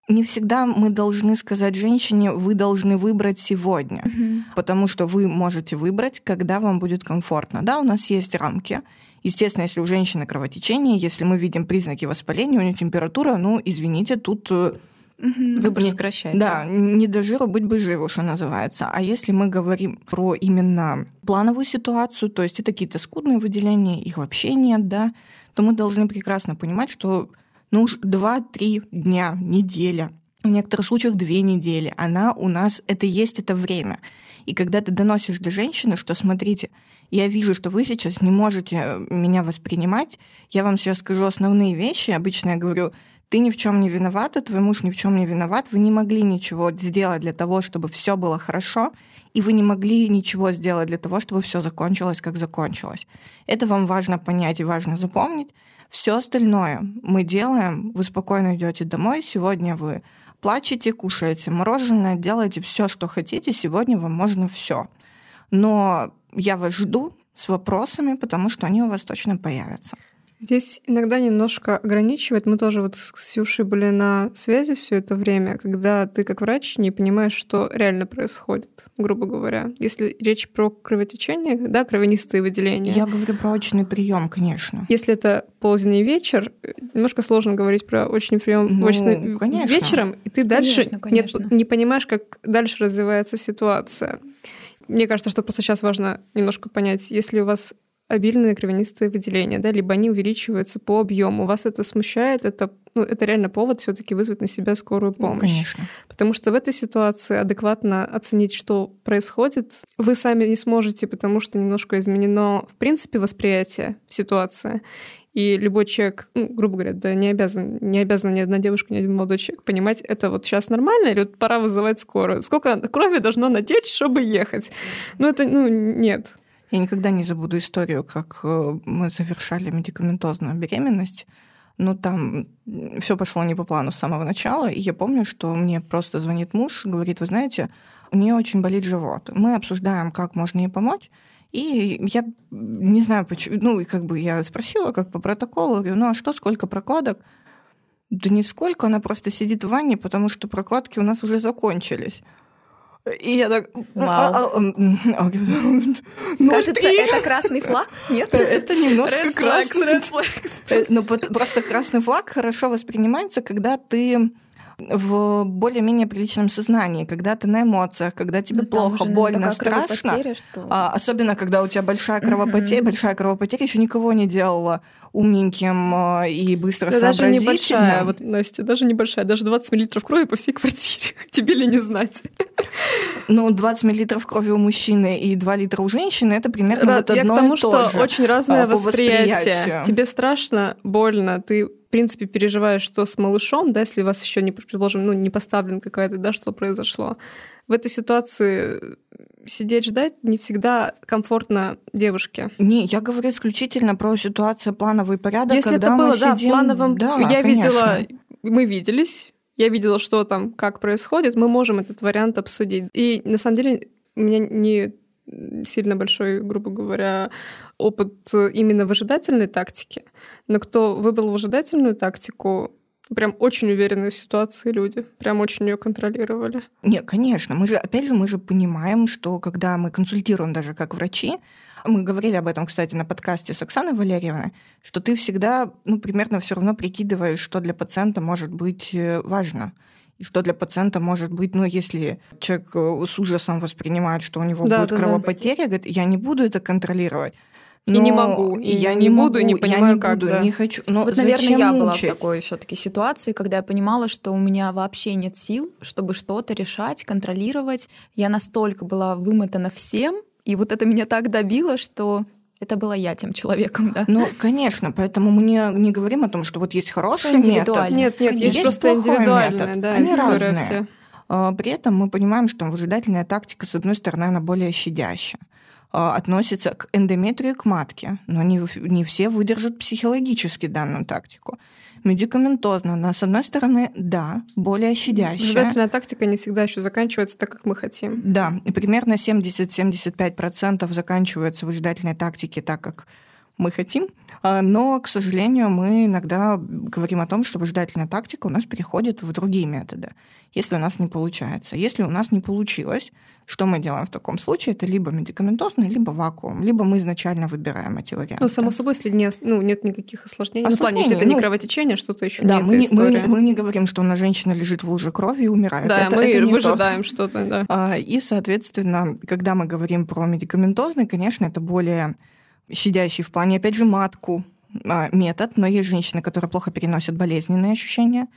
не всегда мы должны сказать женщине, вы должны выбрать сегодня, угу. потому что вы можете выбрать, когда вам будет комфортно. Да, у нас есть рамки. Естественно, если у женщины кровотечение, если мы видим признаки воспаления, у нее температура, ну, извините, тут э, Выбор не, сокращается. Да, не до жира быть бы живу, что называется. А если мы говорим про именно плановую ситуацию, то есть это какие-то скудные выделения, их вообще нет, да, то мы должны прекрасно понимать, что ну, уж 2-3 дня, неделя, в некоторых случаях две недели, она у нас, это есть это время. И когда ты доносишь до женщины, что смотрите, я вижу, что вы сейчас не можете э, меня воспринимать, я вам сейчас скажу основные вещи, обычно я говорю, ты ни в чем не виновата, твой муж ни в чем не виноват, вы не могли ничего сделать для того, чтобы все было хорошо, и вы не могли ничего сделать для того, чтобы все закончилось, как закончилось. Это вам важно понять и важно запомнить. Все остальное мы делаем, вы спокойно идете домой, сегодня вы плачете, кушаете мороженое, делаете все, что хотите, сегодня вам можно все. Но я вас жду с вопросами, потому что они у вас точно появятся. Здесь иногда немножко ограничивает. Мы тоже вот с Ксюшей были на связи все это время, когда ты как врач не понимаешь, что реально происходит, грубо говоря. Если речь про кровотечение, да, кровянистые выделения. Я говорю про очный прием, конечно. Если это поздний вечер, немножко сложно говорить про очный прием ну, очный конечно. вечером, и ты дальше конечно, конечно. Не, не понимаешь, как дальше развивается ситуация. Мне кажется, что просто сейчас важно немножко понять, если у вас обильные кровянистые выделения, да, либо они увеличиваются по объему. Вас это смущает, это, ну, это реально повод все-таки вызвать на себя скорую ну, помощь. Ну, конечно. Потому что в этой ситуации адекватно оценить, что происходит, вы сами не сможете, потому что немножко изменено, в принципе, восприятие ситуации. И любой человек, ну, грубо говоря, да, не обязан, не обязана ни одна девушка, ни один молодой человек понимать, это вот сейчас нормально или вот пора вызывать скорую. Сколько крови должно натечь, чтобы ехать? Ну, это, ну, нет. Я никогда не забуду историю, как э, мы завершали медикаментозную беременность. Ну, там все пошло не по плану с самого начала. И я помню, что мне просто звонит муж, говорит, вы знаете, у нее очень болит живот. Мы обсуждаем, как можно ей помочь. И я не знаю, почему, ну, и как бы я спросила, как по протоколу, говорю, ну, а что, сколько прокладок? Да нисколько, она просто сидит в ванне, потому что прокладки у нас уже закончились. И я так... Вау. Кажется, это красный флаг? Нет? Это немножко красный. Э, ну, просто красный флаг хорошо воспринимается, когда ты в более-менее приличном сознании, когда ты на эмоциях, когда тебе ну, плохо, больно, страшно. Что... А, особенно, когда у тебя большая кровопотеря. Угу. Большая кровопотеря еще никого не делала умненьким а, и быстро да даже небольшая, вот, Настя, даже небольшая, даже 20 миллилитров крови по всей квартире. Тебе ли не знать? Ну, 20 миллилитров крови у мужчины и 2 литра у женщины, это примерно Рад, вот одно Я к тому, и то что же, очень разное а, восприятие. Тебе страшно, больно, ты в принципе, переживаешь, что с малышом, да, если у вас еще не, предположим, ну, не поставлен какая-то, да, что произошло. В этой ситуации сидеть ждать не всегда комфортно девушке. Не, я говорю исключительно про ситуацию плановый порядок. Если когда это было, мы да, сидим... плановом, да, я конечно. видела, мы виделись, я видела, что там, как происходит, мы можем этот вариант обсудить. И на самом деле у меня не сильно большой, грубо говоря, опыт именно выжидательной тактики. Но кто выбрал выжидательную тактику, прям очень уверенные в ситуации люди, прям очень ее контролировали. Нет, конечно. Мы же, опять же, мы же понимаем, что когда мы консультируем даже как врачи, мы говорили об этом, кстати, на подкасте с Оксаной Валерьевной, что ты всегда, ну, примерно все равно прикидываешь, что для пациента может быть э, важно. И что для пациента может быть, ну, если человек э, с ужасом воспринимает, что у него да, будет да, кровопотеря, да. говорит, я не буду это контролировать. Но и не могу, и я не, не буду, могу, не понимаю, я не как, буду, да. не хочу. Но вот, наверное, я мучить? была в такой все-таки ситуации, когда я понимала, что у меня вообще нет сил, чтобы что-то решать, контролировать. Я настолько была вымотана всем, и вот это меня так добило, что это была я тем человеком, да. Ну, конечно, поэтому мы не, не говорим о том, что вот есть хороший метод. Нет, нет, есть, есть просто индивидуальная метод. да, Они история разные. все. А, при этом мы понимаем, что выжидательная тактика, с одной стороны, она более щадящая. относится к эндометрию к матке, но не, не все выдержат психологически данную тактику. Медикаментозно, но с одной стороны, да, более щадящая. Ждательная тактика не всегда еще заканчивается так, как мы хотим. Да, и примерно 70-75% заканчивается в ждательной тактике так, как мы хотим, а, но, к сожалению, мы иногда говорим о том, что выжидательная тактика у нас переходит в другие методы, если у нас не получается. Если у нас не получилось, что мы делаем в таком случае? Это либо медикаментозный, либо вакуум, либо мы изначально выбираем эти варианты. Ну, само собой, если не, ну, нет никаких осложнений. осложнений. Ну, в плане, если это не ну, кровотечение, что-то еще да, не мы, история. Мы, мы не говорим, что у нас женщина лежит в луже крови и умирает. Да, это, мы это выжидаем что-то, да. А, и, соответственно, когда мы говорим про медикаментозный, конечно, это более щадящий в плане, опять же, матку а, метод, но есть женщины, которые плохо переносят болезненные ощущения.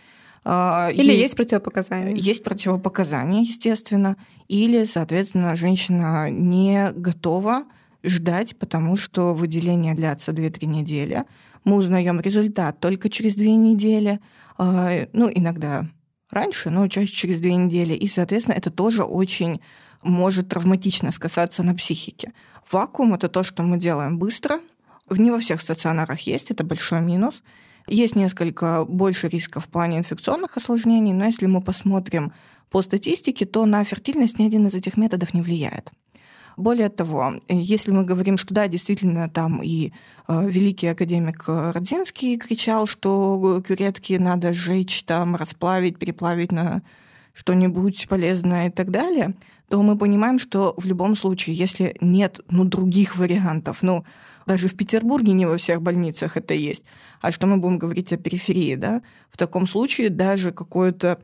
А, Или есть, есть противопоказания. Есть противопоказания, естественно. Или, соответственно, женщина не готова ждать, потому что выделение длятся 2-3 недели. Мы узнаем результат только через 2 недели. А, ну, иногда раньше, но чаще через 2 недели. И, соответственно, это тоже очень может травматично сказаться на психике. Вакуум – это то, что мы делаем быстро. В не во всех стационарах есть, это большой минус. Есть несколько больше рисков в плане инфекционных осложнений, но если мы посмотрим по статистике, то на фертильность ни один из этих методов не влияет. Более того, если мы говорим, что да, действительно, там и э, великий академик Родзинский кричал, что кюретки надо сжечь, там, расплавить, переплавить на что-нибудь полезное и так далее, то мы понимаем, что в любом случае, если нет ну, других вариантов, ну, даже в Петербурге не во всех больницах это есть, а что мы будем говорить о периферии, да, в таком случае даже какое-то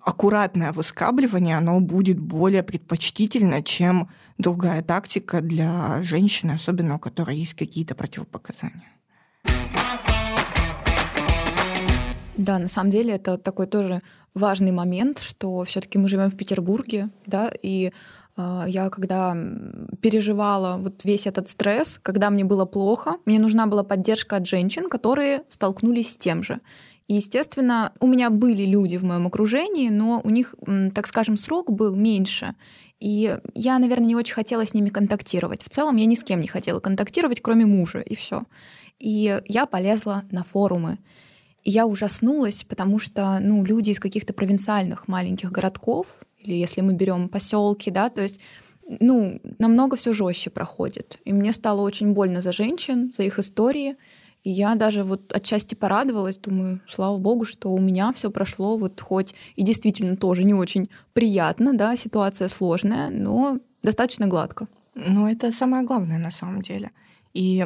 аккуратное выскабливание, оно будет более предпочтительно, чем другая тактика для женщины, особенно у которой есть какие-то противопоказания. Да, на самом деле это такой тоже важный момент, что все-таки мы живем в Петербурге, да, и э, я когда переживала вот весь этот стресс, когда мне было плохо, мне нужна была поддержка от женщин, которые столкнулись с тем же. И, естественно, у меня были люди в моем окружении, но у них, так скажем, срок был меньше. И я, наверное, не очень хотела с ними контактировать. В целом я ни с кем не хотела контактировать, кроме мужа, и все. И я полезла на форумы. Я ужаснулась, потому что ну, люди из каких-то провинциальных маленьких городков, или если мы берем поселки, да, то есть ну, намного все жестче проходит. И мне стало очень больно за женщин, за их истории. И я даже вот отчасти порадовалась, думаю, слава богу, что у меня все прошло вот хоть и действительно тоже не очень приятно, да, ситуация сложная, но достаточно гладко. Ну, это самое главное на самом деле. И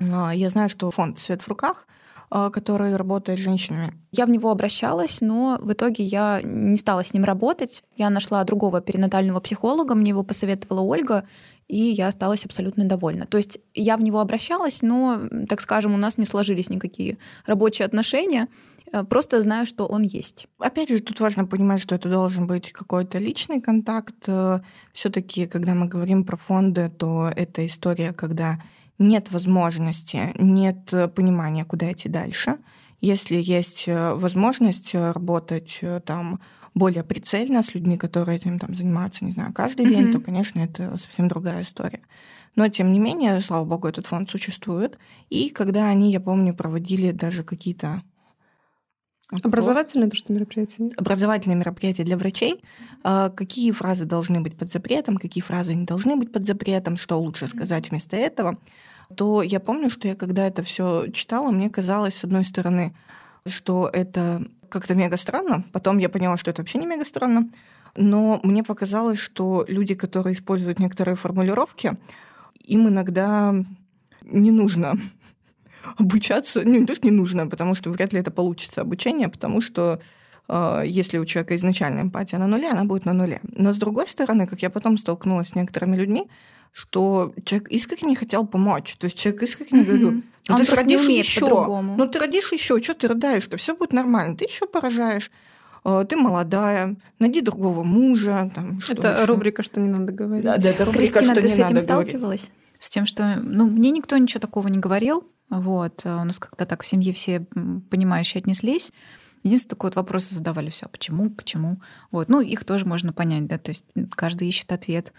э, я знаю, что фонд «Свет в руках» А, который работает с женщинами? Я в него обращалась, но в итоге я не стала с ним работать. Я нашла другого перинатального психолога, мне его посоветовала Ольга, и я осталась абсолютно довольна. То есть я в него обращалась, но, так скажем, у нас не сложились никакие рабочие отношения. Э, просто знаю, что он есть. Опять же, тут важно понимать, что это должен быть какой-то личный контакт. Э, Все-таки, когда мы говорим про фонды, то это история, когда нет возможности, нет э, понимания, куда идти дальше. Если есть э, возможность э, работать там более прицельно с людьми, которые этим там занимаются, не знаю, каждый mm-hmm. день, то, конечно, это совсем другая история. Но, тем не менее, слава богу, этот фонд существует. И когда они, я помню, проводили даже какие-то Образовательное то, что мероприятие? Образовательные мероприятия для врачей. А, какие фразы должны быть под запретом, какие фразы не должны быть под запретом, что лучше сказать вместо этого. То я помню, что я когда это все читала, мне казалось, с одной стороны, что это как-то мега странно. Потом я поняла, что это вообще не мега странно. Но мне показалось, что люди, которые используют некоторые формулировки, им иногда не нужно обучаться, ну, не то, что не нужно, потому что вряд ли это получится обучение, потому что э, если у человека изначально эмпатия на нуле, она будет на нуле. Но с другой стороны, как я потом столкнулась с некоторыми людьми, что человек искренне хотел помочь. То есть человек искренне mm-hmm. говорил, ну, Он ты родишь еще, ну ты родишь еще, что ты рыдаешь-то, все будет нормально, ты еще поражаешь э, ты молодая, найди другого мужа. Там, что это еще. рубрика, что не надо говорить. Да, да, это рубрика, Кристина, что ты не с этим надо сталкивалась? Говорить. С тем, что ну, мне никто ничего такого не говорил. Вот. Э, у нас как-то так в семье все понимающие отнеслись. Единственное, такой вот вопросы задавали все, почему, почему. Вот. Ну, их тоже можно понять, да, то есть каждый ищет ответ.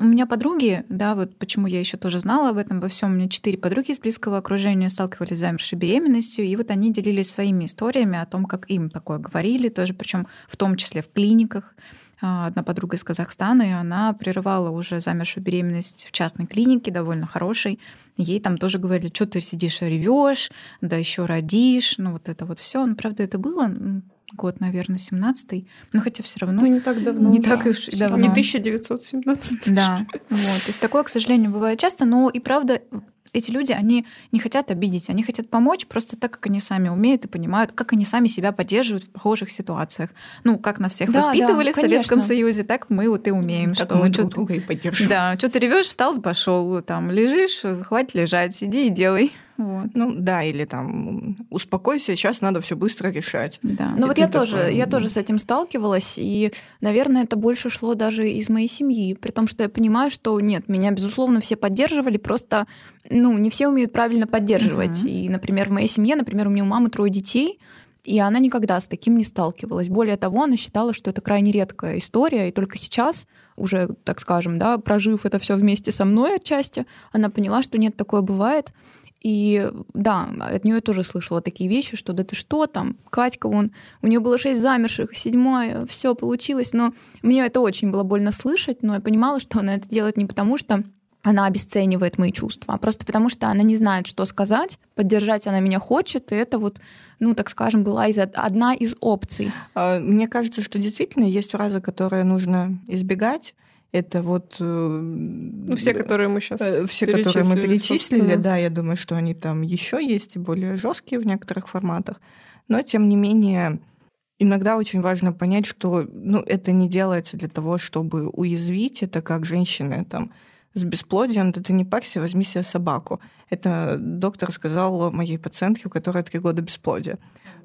У меня подруги, да, вот почему я еще тоже знала об этом во всем. У меня четыре подруги из близкого окружения сталкивались с замершей беременностью, и вот они делились своими историями о том, как им такое говорили, тоже, причем в том числе в клиниках. А, одна подруга из Казахстана, и она прерывала уже замершую беременность в частной клинике, довольно хорошей. Ей там тоже говорили, что ты сидишь и ревешь, да еще родишь, ну вот это вот все. Ну, правда, это было год, наверное, 17-й. Но хотя все равно... Ну, не так давно. Не да. так уж и давно. Не 1917. Да, вот. То есть такое, к сожалению, бывает часто, но и правда эти люди, они не хотят обидеть, они хотят помочь просто так, как они сами умеют и понимают, как они сами себя поддерживают в похожих ситуациях. Ну, как нас всех да, воспитывали да, в Советском Союзе, так мы вот и умеем. Так что мы друг друга и поддерживаем. Да, что ты ревешь, встал, пошел, там лежишь, хватит лежать, иди и делай. Вот. Ну да, или там успокойся, сейчас надо все быстро решать. Да. Ну вот я такой... тоже, я тоже с этим сталкивалась, и, наверное, это больше шло даже из моей семьи, при том, что я понимаю, что нет, меня безусловно все поддерживали, просто ну не все умеют правильно поддерживать. Uh-huh. И, например, в моей семье, например, у меня у мамы трое детей, и она никогда с таким не сталкивалась. Более того, она считала, что это крайне редкая история, и только сейчас, уже, так скажем, да, прожив это все вместе со мной отчасти, она поняла, что нет, такое бывает. И да, от нее тоже слышала такие вещи, что да ты что там, Катька, вон, у нее было шесть замерших, седьмая, все получилось. Но мне это очень было больно слышать, но я понимала, что она это делает не потому, что она обесценивает мои чувства, а просто потому, что она не знает, что сказать, поддержать она меня хочет, и это вот, ну, так скажем, была из одна из опций. А, мне кажется, что действительно есть фразы, которые нужно избегать, это вот... Э, ну, все, которые мы сейчас э, Все, которые мы перечислили, да, я думаю, что они там еще есть, и более жесткие в некоторых форматах. Но, тем не менее, иногда очень важно понять, что ну, это не делается для того, чтобы уязвить. Это как женщины там с бесплодием, да ты не парься, возьми себе собаку. Это доктор сказал моей пациентке, у которой три года бесплодия.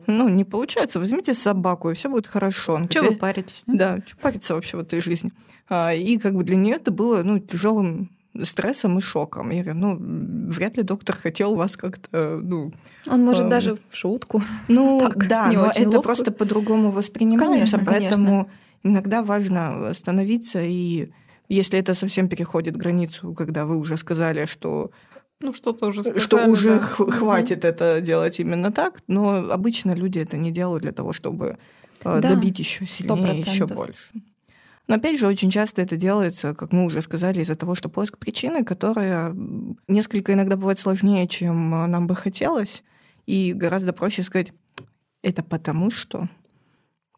Ну, не получается, возьмите собаку, и все будет хорошо. Что вы паритесь? Да, что париться вообще в этой жизни. А, и как бы для нее это было ну, тяжелым стрессом и шоком. Я говорю, ну, вряд ли доктор хотел вас как-то, ну... Он может э, даже в шутку. Ну, так, да, но это ловко. просто по-другому воспринимается, конечно, поэтому конечно. иногда важно остановиться и если это совсем переходит границу, когда вы уже сказали, что ну, что-то уже сказали, Что уже да. хватит угу. это делать именно так, но обычно люди это не делают для того, чтобы э, да, добить еще сильнее, еще больше. Но опять же, очень часто это делается, как мы уже сказали, из-за того, что поиск причины, которая несколько иногда бывает сложнее, чем нам бы хотелось, и гораздо проще сказать, это потому что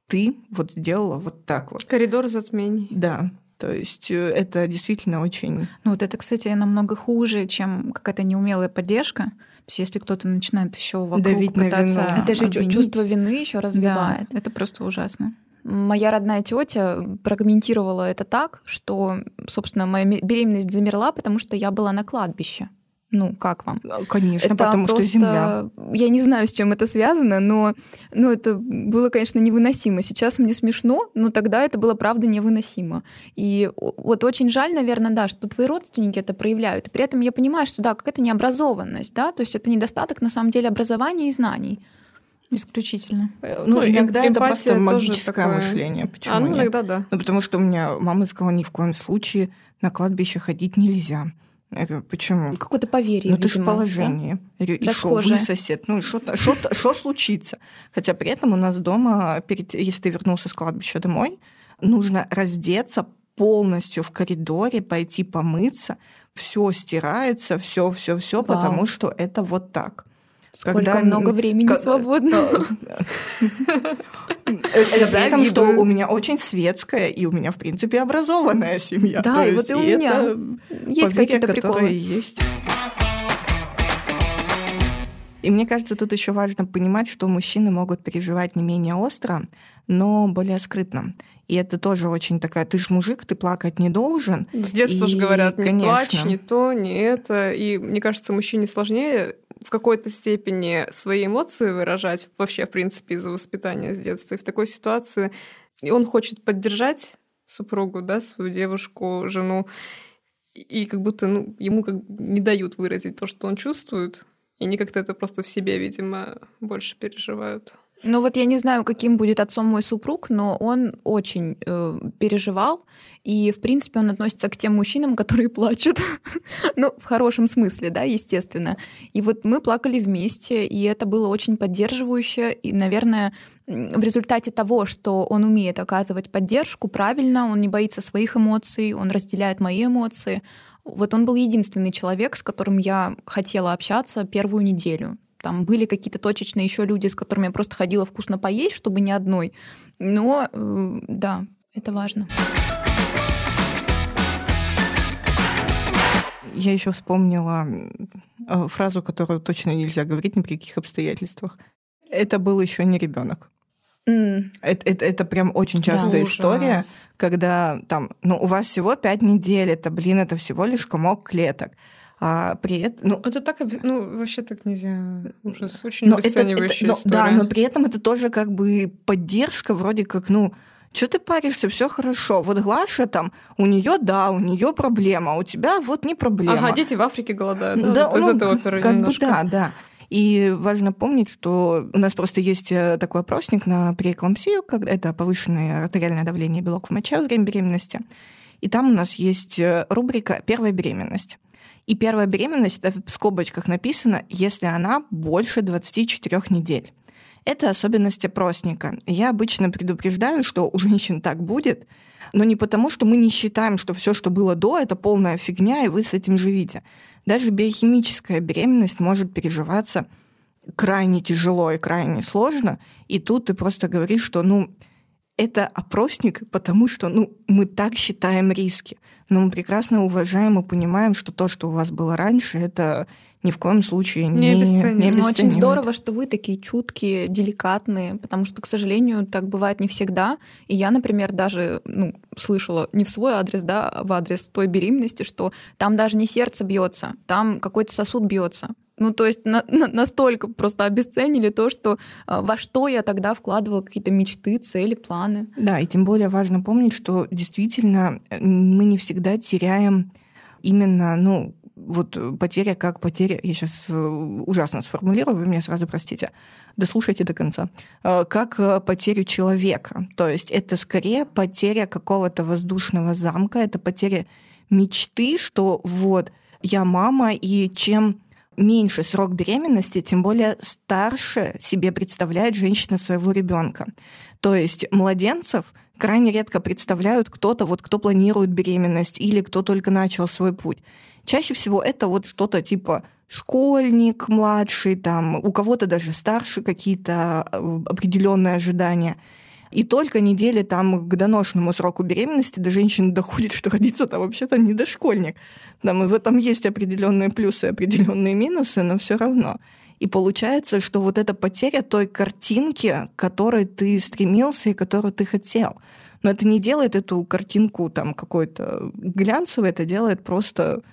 ты вот сделала вот так вот. Коридор затмений. Да. То есть э, это действительно очень... Ну вот это, кстати, намного хуже, чем какая-то неумелая поддержка. То есть если кто-то начинает еще вокруг Давить пытаться... На вину. Это же обвинить, чувство вины еще развивает. Да, это просто ужасно. Моя родная тетя прокомментировала это так, что, собственно, моя беременность замерла, потому что я была на кладбище. Ну, как вам? Э, конечно, это потому просто... что земля. Я не знаю, с чем это связано, но, но это было, конечно, невыносимо. Сейчас мне смешно, но тогда это было, правда, невыносимо. И вот очень жаль, наверное, да, что твои родственники это проявляют. И при этом я понимаю, что да, какая-то необразованность, да, то есть это недостаток, на самом деле, образования и знаний. Исключительно. Э, ну, ну иногда это просто магическое такое... мышление. Почему а, ну, нет? иногда да. Ну, потому что у меня мама сказала, ни в коем случае на кладбище ходить нельзя. Я говорю, почему? Какое-то поверье, Ну, ты же в положении. Да? Я говорю, и что, вы сосед? Ну, что случится? Хотя при этом у нас дома, перед, если ты вернулся с кладбища домой, нужно раздеться полностью в коридоре, пойти помыться, все стирается, все, все, все, потому что это вот так. Сколько Когда... много времени как... свободно. Это при этом, что у меня очень светская и у меня, в принципе, образованная семья. Да, и вот и у меня есть какие-то приколы. есть. И мне кажется, тут еще важно понимать, что мужчины могут переживать не менее остро, но более скрытно. И это тоже очень такая, ты же мужик, ты плакать не должен. С детства же говорят, не конечно. плачь, не то, не это. И мне кажется, мужчине сложнее в какой-то степени свои эмоции выражать вообще, в принципе, из-за воспитания с детства. И в такой ситуации он хочет поддержать супругу, да, свою девушку, жену, и как будто ну, ему как не дают выразить то, что он чувствует, и они как-то это просто в себе, видимо, больше переживают. Ну вот я не знаю, каким будет отцом мой супруг, но он очень э, переживал, и в принципе он относится к тем мужчинам, которые плачут. ну, в хорошем смысле, да, естественно. И вот мы плакали вместе, и это было очень поддерживающе, и, наверное, в результате того, что он умеет оказывать поддержку правильно, он не боится своих эмоций, он разделяет мои эмоции. Вот он был единственный человек, с которым я хотела общаться первую неделю. Там были какие-то точечные еще люди, с которыми я просто ходила вкусно поесть, чтобы не одной. Но э, да, это важно. Я еще вспомнила э, фразу, которую точно нельзя говорить ни при каких обстоятельствах. Это был еще не ребенок. Mm. Это, это, это прям очень частая да, история, ужас. когда там, ну, у вас всего пять недель, это, блин, это всего лишь комок клеток. А при этом, ну, это так, ну, вообще так нельзя. Ужас, очень но обесценивающая это, это, но, Да, но при этом это тоже как бы поддержка вроде как, ну, что ты паришься, все хорошо. Вот Глаша там, у нее да, у нее проблема, а у тебя вот не проблема. Ага, дети в Африке голодают, да, да вот ну, из этого как немножко. Бы, да, да. И важно помнить, что у нас просто есть э, такой опросник на преэклампсию, когда это повышенное артериальное давление белок в моче во время беременности. И там у нас есть э, рубрика «Первая беременность». И первая беременность, это в скобочках написано, если она больше 24 недель. Это особенность опросника. Я обычно предупреждаю, что у женщин так будет, но не потому, что мы не считаем, что все, что было до, это полная фигня, и вы с этим живите. Даже биохимическая беременность может переживаться крайне тяжело и крайне сложно, и тут ты просто говоришь, что, ну, это опросник, потому что ну, мы так считаем риски. Но мы прекрасно уважаем и понимаем, что то, что у вас было раньше, это ни в коем случае не, не обесцениваем. Но очень здорово, что вы такие чуткие, деликатные, потому что, к сожалению, так бывает не всегда. И я, например, даже ну, слышала не в свой адрес, да, а в адрес той беременности, что там даже не сердце бьется, там какой-то сосуд бьется. Ну, то есть на, на, настолько просто обесценили то, что а, во что я тогда вкладывала какие-то мечты, цели, планы. Да, и тем более важно помнить, что действительно э, мы не всегда теряем именно, ну, вот потеря как потеря, я сейчас э, ужасно сформулирую, вы меня сразу простите, дослушайте до конца, э, как потерю человека. То есть это скорее потеря какого-то воздушного замка, это потеря мечты, что вот я мама, и чем меньше срок беременности, тем более старше себе представляет женщина своего ребенка. То есть младенцев крайне редко представляют кто-то, вот кто планирует беременность или кто только начал свой путь. Чаще всего это вот что-то типа школьник младший, там, у кого-то даже старше какие-то э, определенные ожидания – и только недели там к доношенному сроку беременности до женщины доходит, что родиться-то вообще-то не дошкольник. Там, и в этом есть определенные плюсы, определенные минусы, но все равно. И получается, что вот эта потеря той картинки, к которой ты стремился и которую ты хотел. Но это не делает эту картинку там какой-то глянцевой, это делает просто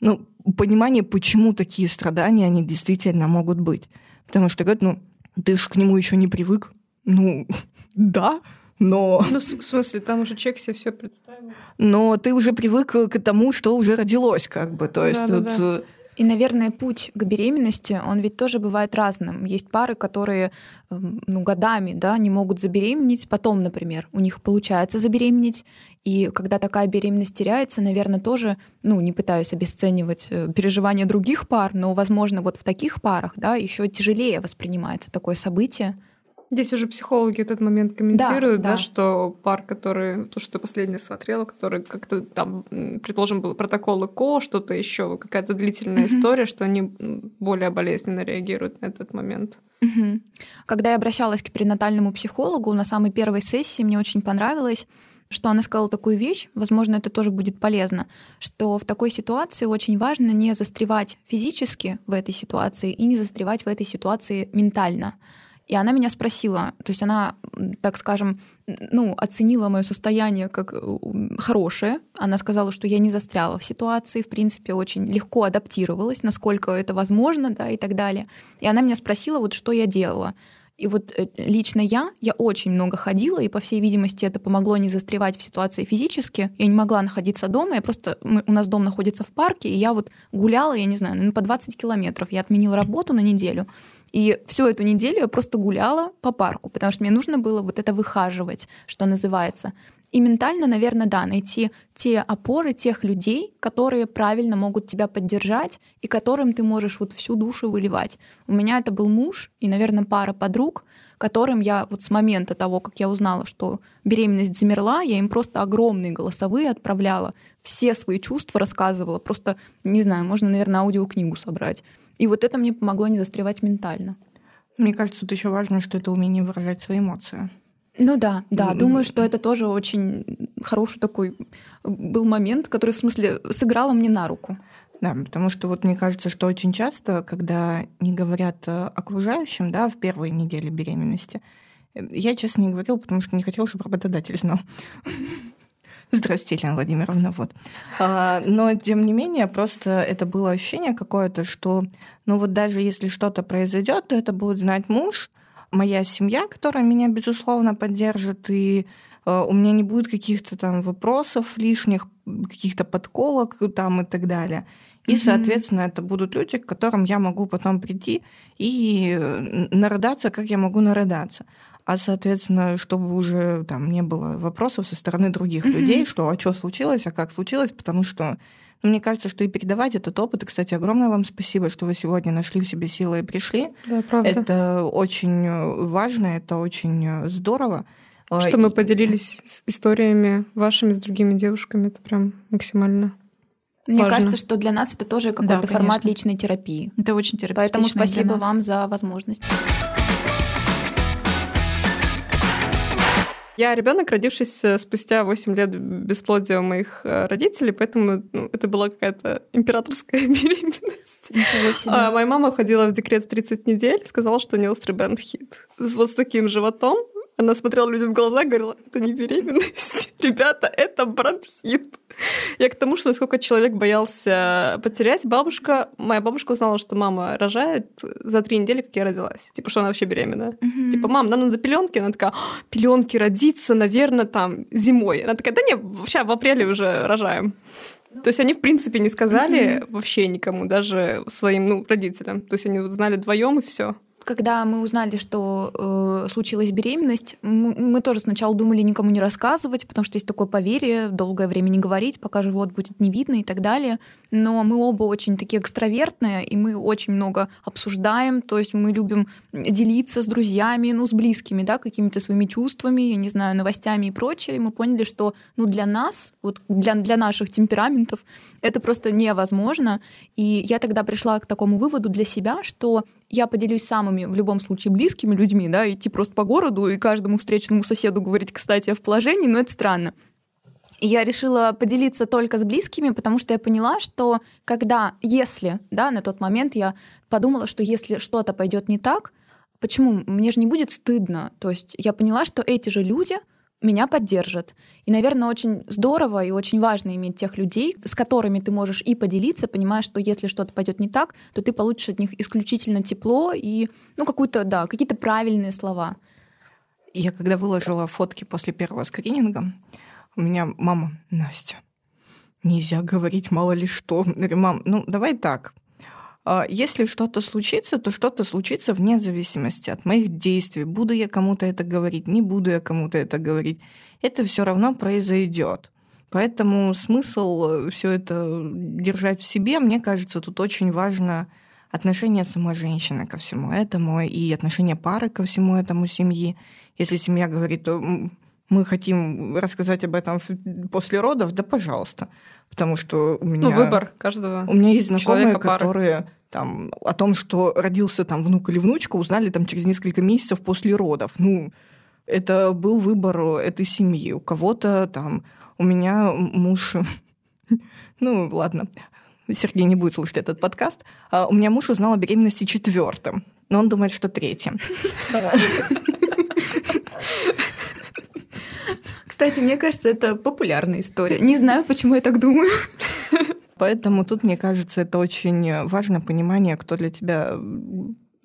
ну, понимание, почему такие страдания, они действительно могут быть. Потому что, говорят, ну, ты же к нему еще не привык. Ну, да, но... Ну, в смысле, там уже человек себе все представил. Но ты уже привык к тому, что уже родилось, как бы. То есть да, тут... Да, да. И, наверное, путь к беременности, он ведь тоже бывает разным. Есть пары, которые эм, ну, годами да, не могут забеременеть, потом, например, у них получается забеременеть, и когда такая беременность теряется, наверное, тоже, ну, не пытаюсь обесценивать э, переживания других пар, но, возможно, вот в таких парах, да, еще тяжелее воспринимается такое событие. Здесь уже психологи этот момент комментируют, да, да, да. что пар, который, то, что ты последний смотрела, который как-то там, предположим, был протокол ЭКО, что-то еще, какая-то длительная mm-hmm. история, что они более болезненно реагируют на этот момент. Mm-hmm. Когда я обращалась к перинатальному психологу на самой первой сессии, мне очень понравилось, что она сказала такую вещь, возможно, это тоже будет полезно, что в такой ситуации очень важно не застревать физически в этой ситуации и не застревать в этой ситуации ментально. И она меня спросила, то есть она, так скажем, ну, оценила мое состояние как э, хорошее. Она сказала, что я не застряла в ситуации, в принципе, очень легко адаптировалась, насколько это возможно, да, и так далее. И она меня спросила, вот что я делала. И вот э, лично я, я очень много ходила, и, по всей видимости, это помогло не застревать в ситуации физически. Я не могла находиться дома, я просто... Мы, у нас дом находится в парке, и я вот гуляла, я не знаю, ну, по 20 километров. Я отменила работу на неделю, и всю эту неделю я просто гуляла по парку, потому что мне нужно было вот это выхаживать, что называется. И ментально, наверное, да, найти те опоры тех людей, которые правильно могут тебя поддержать и которым ты можешь вот всю душу выливать. У меня это был муж и, наверное, пара подруг, которым я вот с момента того, как я узнала, что беременность замерла, я им просто огромные голосовые отправляла, все свои чувства рассказывала, просто, не знаю, можно, наверное, аудиокнигу собрать. И вот это мне помогло не застревать ментально. Мне кажется, тут еще важно, что это умение выражать свои эмоции. Ну да, да, думаю, что это тоже очень хороший такой был момент, который в смысле сыграло мне на руку. Да, потому что вот мне кажется, что очень часто, когда не говорят э, окружающим, да, в первой неделе беременности, э, я, честно, не говорила, потому что не хотела, чтобы работодатель знал. Здравствуйте, Елена Владимировна, вот. А, но, тем не менее, просто это было ощущение какое-то, что, ну вот даже если что-то произойдет, то это будет знать муж, моя семья, которая меня, безусловно, поддержит, и э, у меня не будет каких-то там вопросов лишних, каких-то подколок там и так далее. И, mm-hmm. соответственно, это будут люди, к которым я могу потом прийти и нарыдаться, как я могу нарыдаться. А, соответственно, чтобы уже там не было вопросов со стороны других mm-hmm. людей, что а что случилось, а как случилось, потому что но мне кажется, что и передавать этот опыт, и, кстати, огромное вам спасибо, что вы сегодня нашли в себе силы и пришли. Да, правда. Это очень э, важно, это очень э, здорово. А, что мы поделились историями вашими с другими девушками, это прям максимально мне Важно. кажется, что для нас это тоже какой-то да, формат личной терапии. Это очень терапевтично. Поэтому спасибо вам за возможность. Я ребенок, родившийся спустя 8 лет бесплодия у моих э, родителей, поэтому ну, это была какая-то императорская беременность. Ничего себе. А, моя мама ходила в декрет в 30 недель, сказала, что у нее острый бронхит. Вот с таким животом. Она смотрела людям в глаза и говорила, это не беременность, ребята, это бронхит. Я к тому, что насколько человек боялся потерять. Бабушка, моя бабушка узнала, что мама рожает за три недели, как я родилась. Типа, что она вообще беременная. Mm-hmm. Типа, мам, нам надо пеленки. Она такая, пеленки родиться, наверное, там зимой. Она такая, да не, вообще в апреле уже рожаем. То есть они, в принципе, не сказали mm-hmm. вообще никому, даже своим ну, родителям. То есть они вот знали вдвоем и все когда мы узнали, что э, случилась беременность, мы, мы тоже сначала думали никому не рассказывать, потому что есть такое поверье, долгое время не говорить, пока живот будет не видно и так далее. Но мы оба очень такие экстравертные, и мы очень много обсуждаем, то есть мы любим делиться с друзьями, ну, с близкими, да, какими-то своими чувствами, я не знаю, новостями и прочее. И мы поняли, что, ну, для нас, вот для, для наших темпераментов это просто невозможно. И я тогда пришла к такому выводу для себя, что я поделюсь самыми, в любом случае, близкими людьми, да, идти просто по городу и каждому встречному соседу говорить, кстати, я в положении, но это странно. И я решила поделиться только с близкими, потому что я поняла, что когда, если, да, на тот момент я подумала, что если что-то пойдет не так, почему? Мне же не будет стыдно. То есть я поняла, что эти же люди — меня поддержат. И, наверное, очень здорово и очень важно иметь тех людей, с которыми ты можешь и поделиться, понимая, что если что-то пойдет не так, то ты получишь от них исключительно тепло и, ну, какую-то, да, какие-то правильные слова. Я когда выложила фотки после первого скрининга, у меня мама, Настя, нельзя говорить мало ли что. Говорю, мам, ну давай так, если что-то случится, то что-то случится вне зависимости от моих действий. Буду я кому-то это говорить, не буду я кому-то это говорить. Это все равно произойдет. Поэтому смысл э, все это держать в себе, мне кажется, тут очень важно отношение самой женщины ко всему этому и отношение пары ко всему этому семьи. Если семья говорит, мы хотим рассказать об этом после родов, да, пожалуйста. Потому что у меня... Ну, выбор каждого У меня есть знакомые, которые там, о том, что родился там внук или внучка, узнали там через несколько месяцев после родов. Ну, это был выбор этой семьи. У кого-то там... У меня муж... Ну, ладно. Сергей не будет слушать этот подкаст. А у меня муж узнал о беременности четвертым, но он думает, что третьим. Кстати, мне кажется, это популярная история. Не знаю, почему я так думаю. Поэтому тут, мне кажется, это очень важное понимание, кто для тебя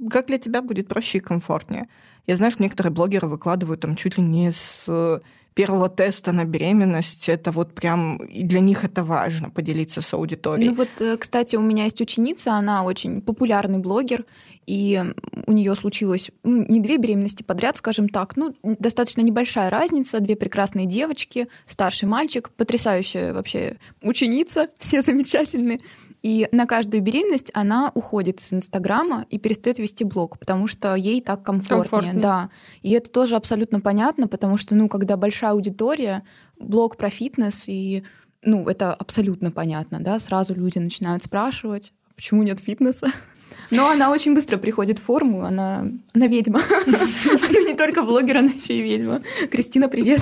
как для тебя будет проще и комфортнее. Я знаю, что некоторые блогеры выкладывают там чуть ли не с первого теста на беременность, это вот прям и для них это важно поделиться с аудиторией. Ну вот, э, кстати, у меня есть ученица, она очень популярный блогер, и у нее случилось ну, не две беременности подряд, скажем так, ну достаточно небольшая разница, две прекрасные девочки, старший мальчик, потрясающая вообще ученица, все замечательные. И на каждую беременность она уходит из Инстаграма и перестает вести блог, потому что ей так комфортнее. комфортнее. Да. И это тоже абсолютно понятно, потому что, ну, когда большая аудитория, блог про фитнес, и, ну, это абсолютно понятно, да, сразу люди начинают спрашивать, «А почему нет фитнеса? Но она очень быстро приходит в форму, она, она ведьма. Она не только блогер, она еще и ведьма. Кристина, привет.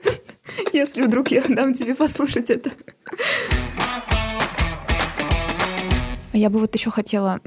Если вдруг я дам тебе послушать это. Я бы вот еще хотела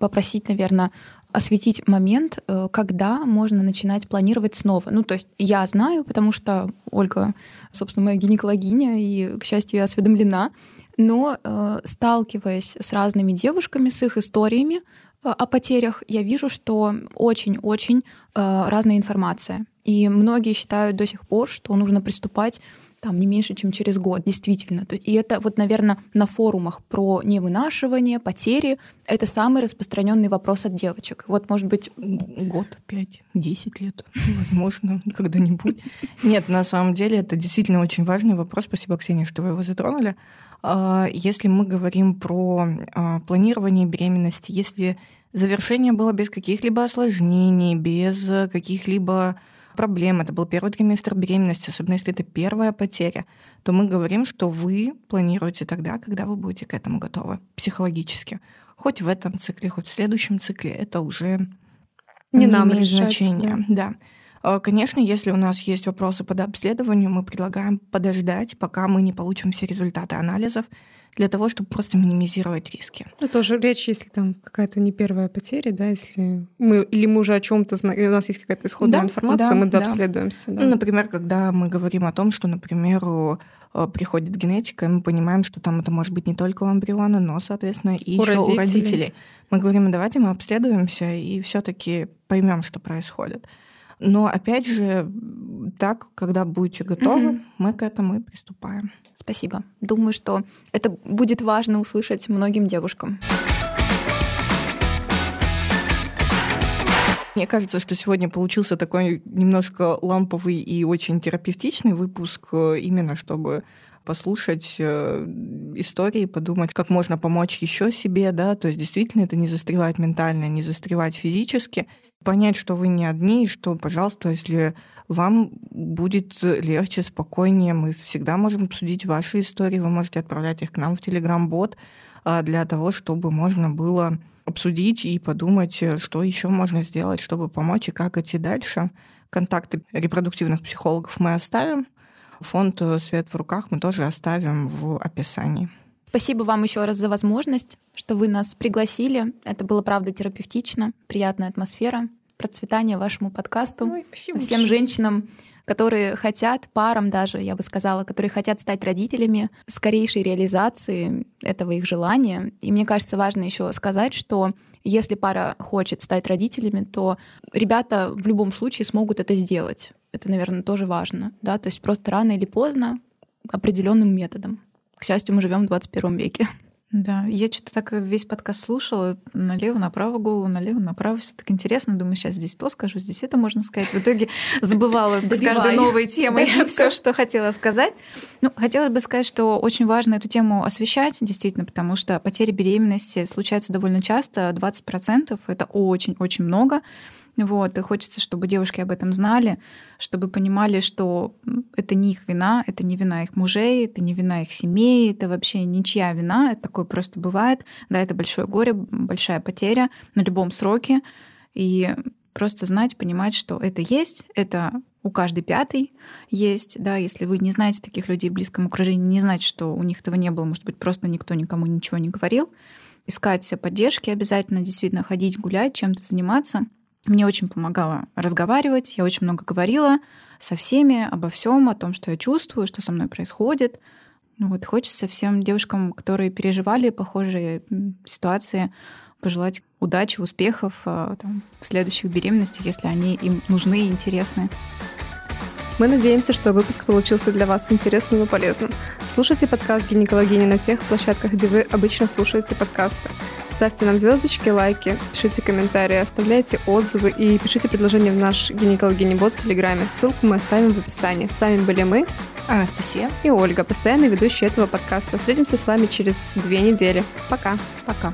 попросить, наверное, осветить момент, э, когда можно начинать планировать снова. Ну, то есть я знаю, потому что Ольга, собственно, моя гинекологиня, и, к счастью, я осведомлена, но э, сталкиваясь с разными девушками, с их историями э, о потерях, я вижу, что очень-очень разная информация. И многие считают до сих пор, что нужно приступать там не меньше, чем через год, действительно. И это вот, наверное, на форумах про невынашивание, потери, это самый распространенный вопрос от девочек. Вот, может быть... Год, пять, десять лет, возможно, когда-нибудь. Нет, на самом деле это действительно очень важный вопрос. Спасибо, Ксения, что вы его затронули. А, если мы говорим про а, планирование беременности, если завершение было без каких-либо осложнений, без каких-либо проблем, это был первый триместр беременности, особенно если это первая потеря, то мы говорим, что вы планируете тогда, когда вы будете к этому готовы психологически. Хоть в этом цикле, хоть в следующем цикле, это уже не, не нам имеет решать, значения. Да. да. А, конечно, если у нас есть вопросы по обследованию, мы предлагаем подождать, пока мы не получим все результаты анализов, для того, чтобы просто минимизировать риски. Ну, тоже речь, если там какая-то не первая потеря, да, если мы или мы уже о чем-то знаем, у нас есть какая-то исходная да, информация, да, мы дообследуемся. Да. Ну, например, когда мы говорим о том, что, например, приходит генетика, и мы понимаем, что там это может быть не только у эмбриона, но, соответственно, и у еще родителей. у родителей. Мы говорим, давайте мы обследуемся и все-таки поймем, что происходит. Но опять же, так, когда будете готовы, mm-hmm. мы к этому и приступаем. Спасибо. Думаю, что это будет важно услышать многим девушкам. Мне кажется, что сегодня получился такой немножко ламповый и очень терапевтичный выпуск, э, именно чтобы послушать э, истории, подумать, как можно помочь еще себе, да, то есть действительно это не застревать ментально, не застревать физически, понять, что вы не одни, и что, пожалуйста, если вам будет легче, спокойнее, мы всегда можем обсудить ваши истории, вы можете отправлять их к нам в Telegram-бот а, для того, чтобы можно было обсудить и подумать, что еще можно сделать, чтобы помочь и как идти дальше. Контакты репродуктивных психологов мы оставим. Фонд «Свет в руках» мы тоже оставим в описании. Спасибо вам еще раз за возможность, что вы нас пригласили. Это было, правда, терапевтично, приятная атмосфера, процветания вашему подкасту, Ой, всем большое. женщинам, которые хотят, парам даже, я бы сказала, которые хотят стать родителями, скорейшей реализации этого их желания. И мне кажется, важно еще сказать, что если пара хочет стать родителями, то ребята в любом случае смогут это сделать. Это, наверное, тоже важно. Да? То есть просто рано или поздно определенным методом. К счастью, мы живем в 21 веке. Да, я что-то так весь подкаст слушала, налево, направо голову, налево, направо. Все так интересно. Думаю, сейчас здесь то скажу, здесь это можно сказать. В итоге забывала с каждой новой темой все, что хотела сказать. Ну, хотелось бы сказать, что очень важно эту тему освещать, действительно, потому что потери беременности случаются довольно часто, 20% — это очень-очень много. Вот, и хочется, чтобы девушки об этом знали, чтобы понимали, что это не их вина, это не вина их мужей, это не вина их семей, это вообще ничья вина, это такое просто бывает. Да, это большое горе, большая потеря на любом сроке. И просто знать, понимать, что это есть, это у каждой пятой есть, да, если вы не знаете таких людей в близком окружении, не знаете, что у них этого не было, может быть, просто никто никому ничего не говорил, искать поддержки обязательно, действительно ходить, гулять, чем-то заниматься — мне очень помогало разговаривать, я очень много говорила со всеми обо всем, о том, что я чувствую, что со мной происходит. Ну вот хочется всем девушкам, которые переживали похожие ситуации, пожелать удачи, успехов э, там, в следующих беременностях, если они им нужны и интересны. Мы надеемся, что выпуск получился для вас интересным и полезным. Слушайте подкаст «Гинекологини» на тех площадках, где вы обычно слушаете подкасты. Ставьте нам звездочки, лайки, пишите комментарии, оставляйте отзывы и пишите предложения в наш гинекологини-бот в Телеграме. Ссылку мы оставим в описании. С вами были мы, Анастасия и Ольга, постоянные ведущие этого подкаста. Встретимся с вами через две недели. Пока. Пока.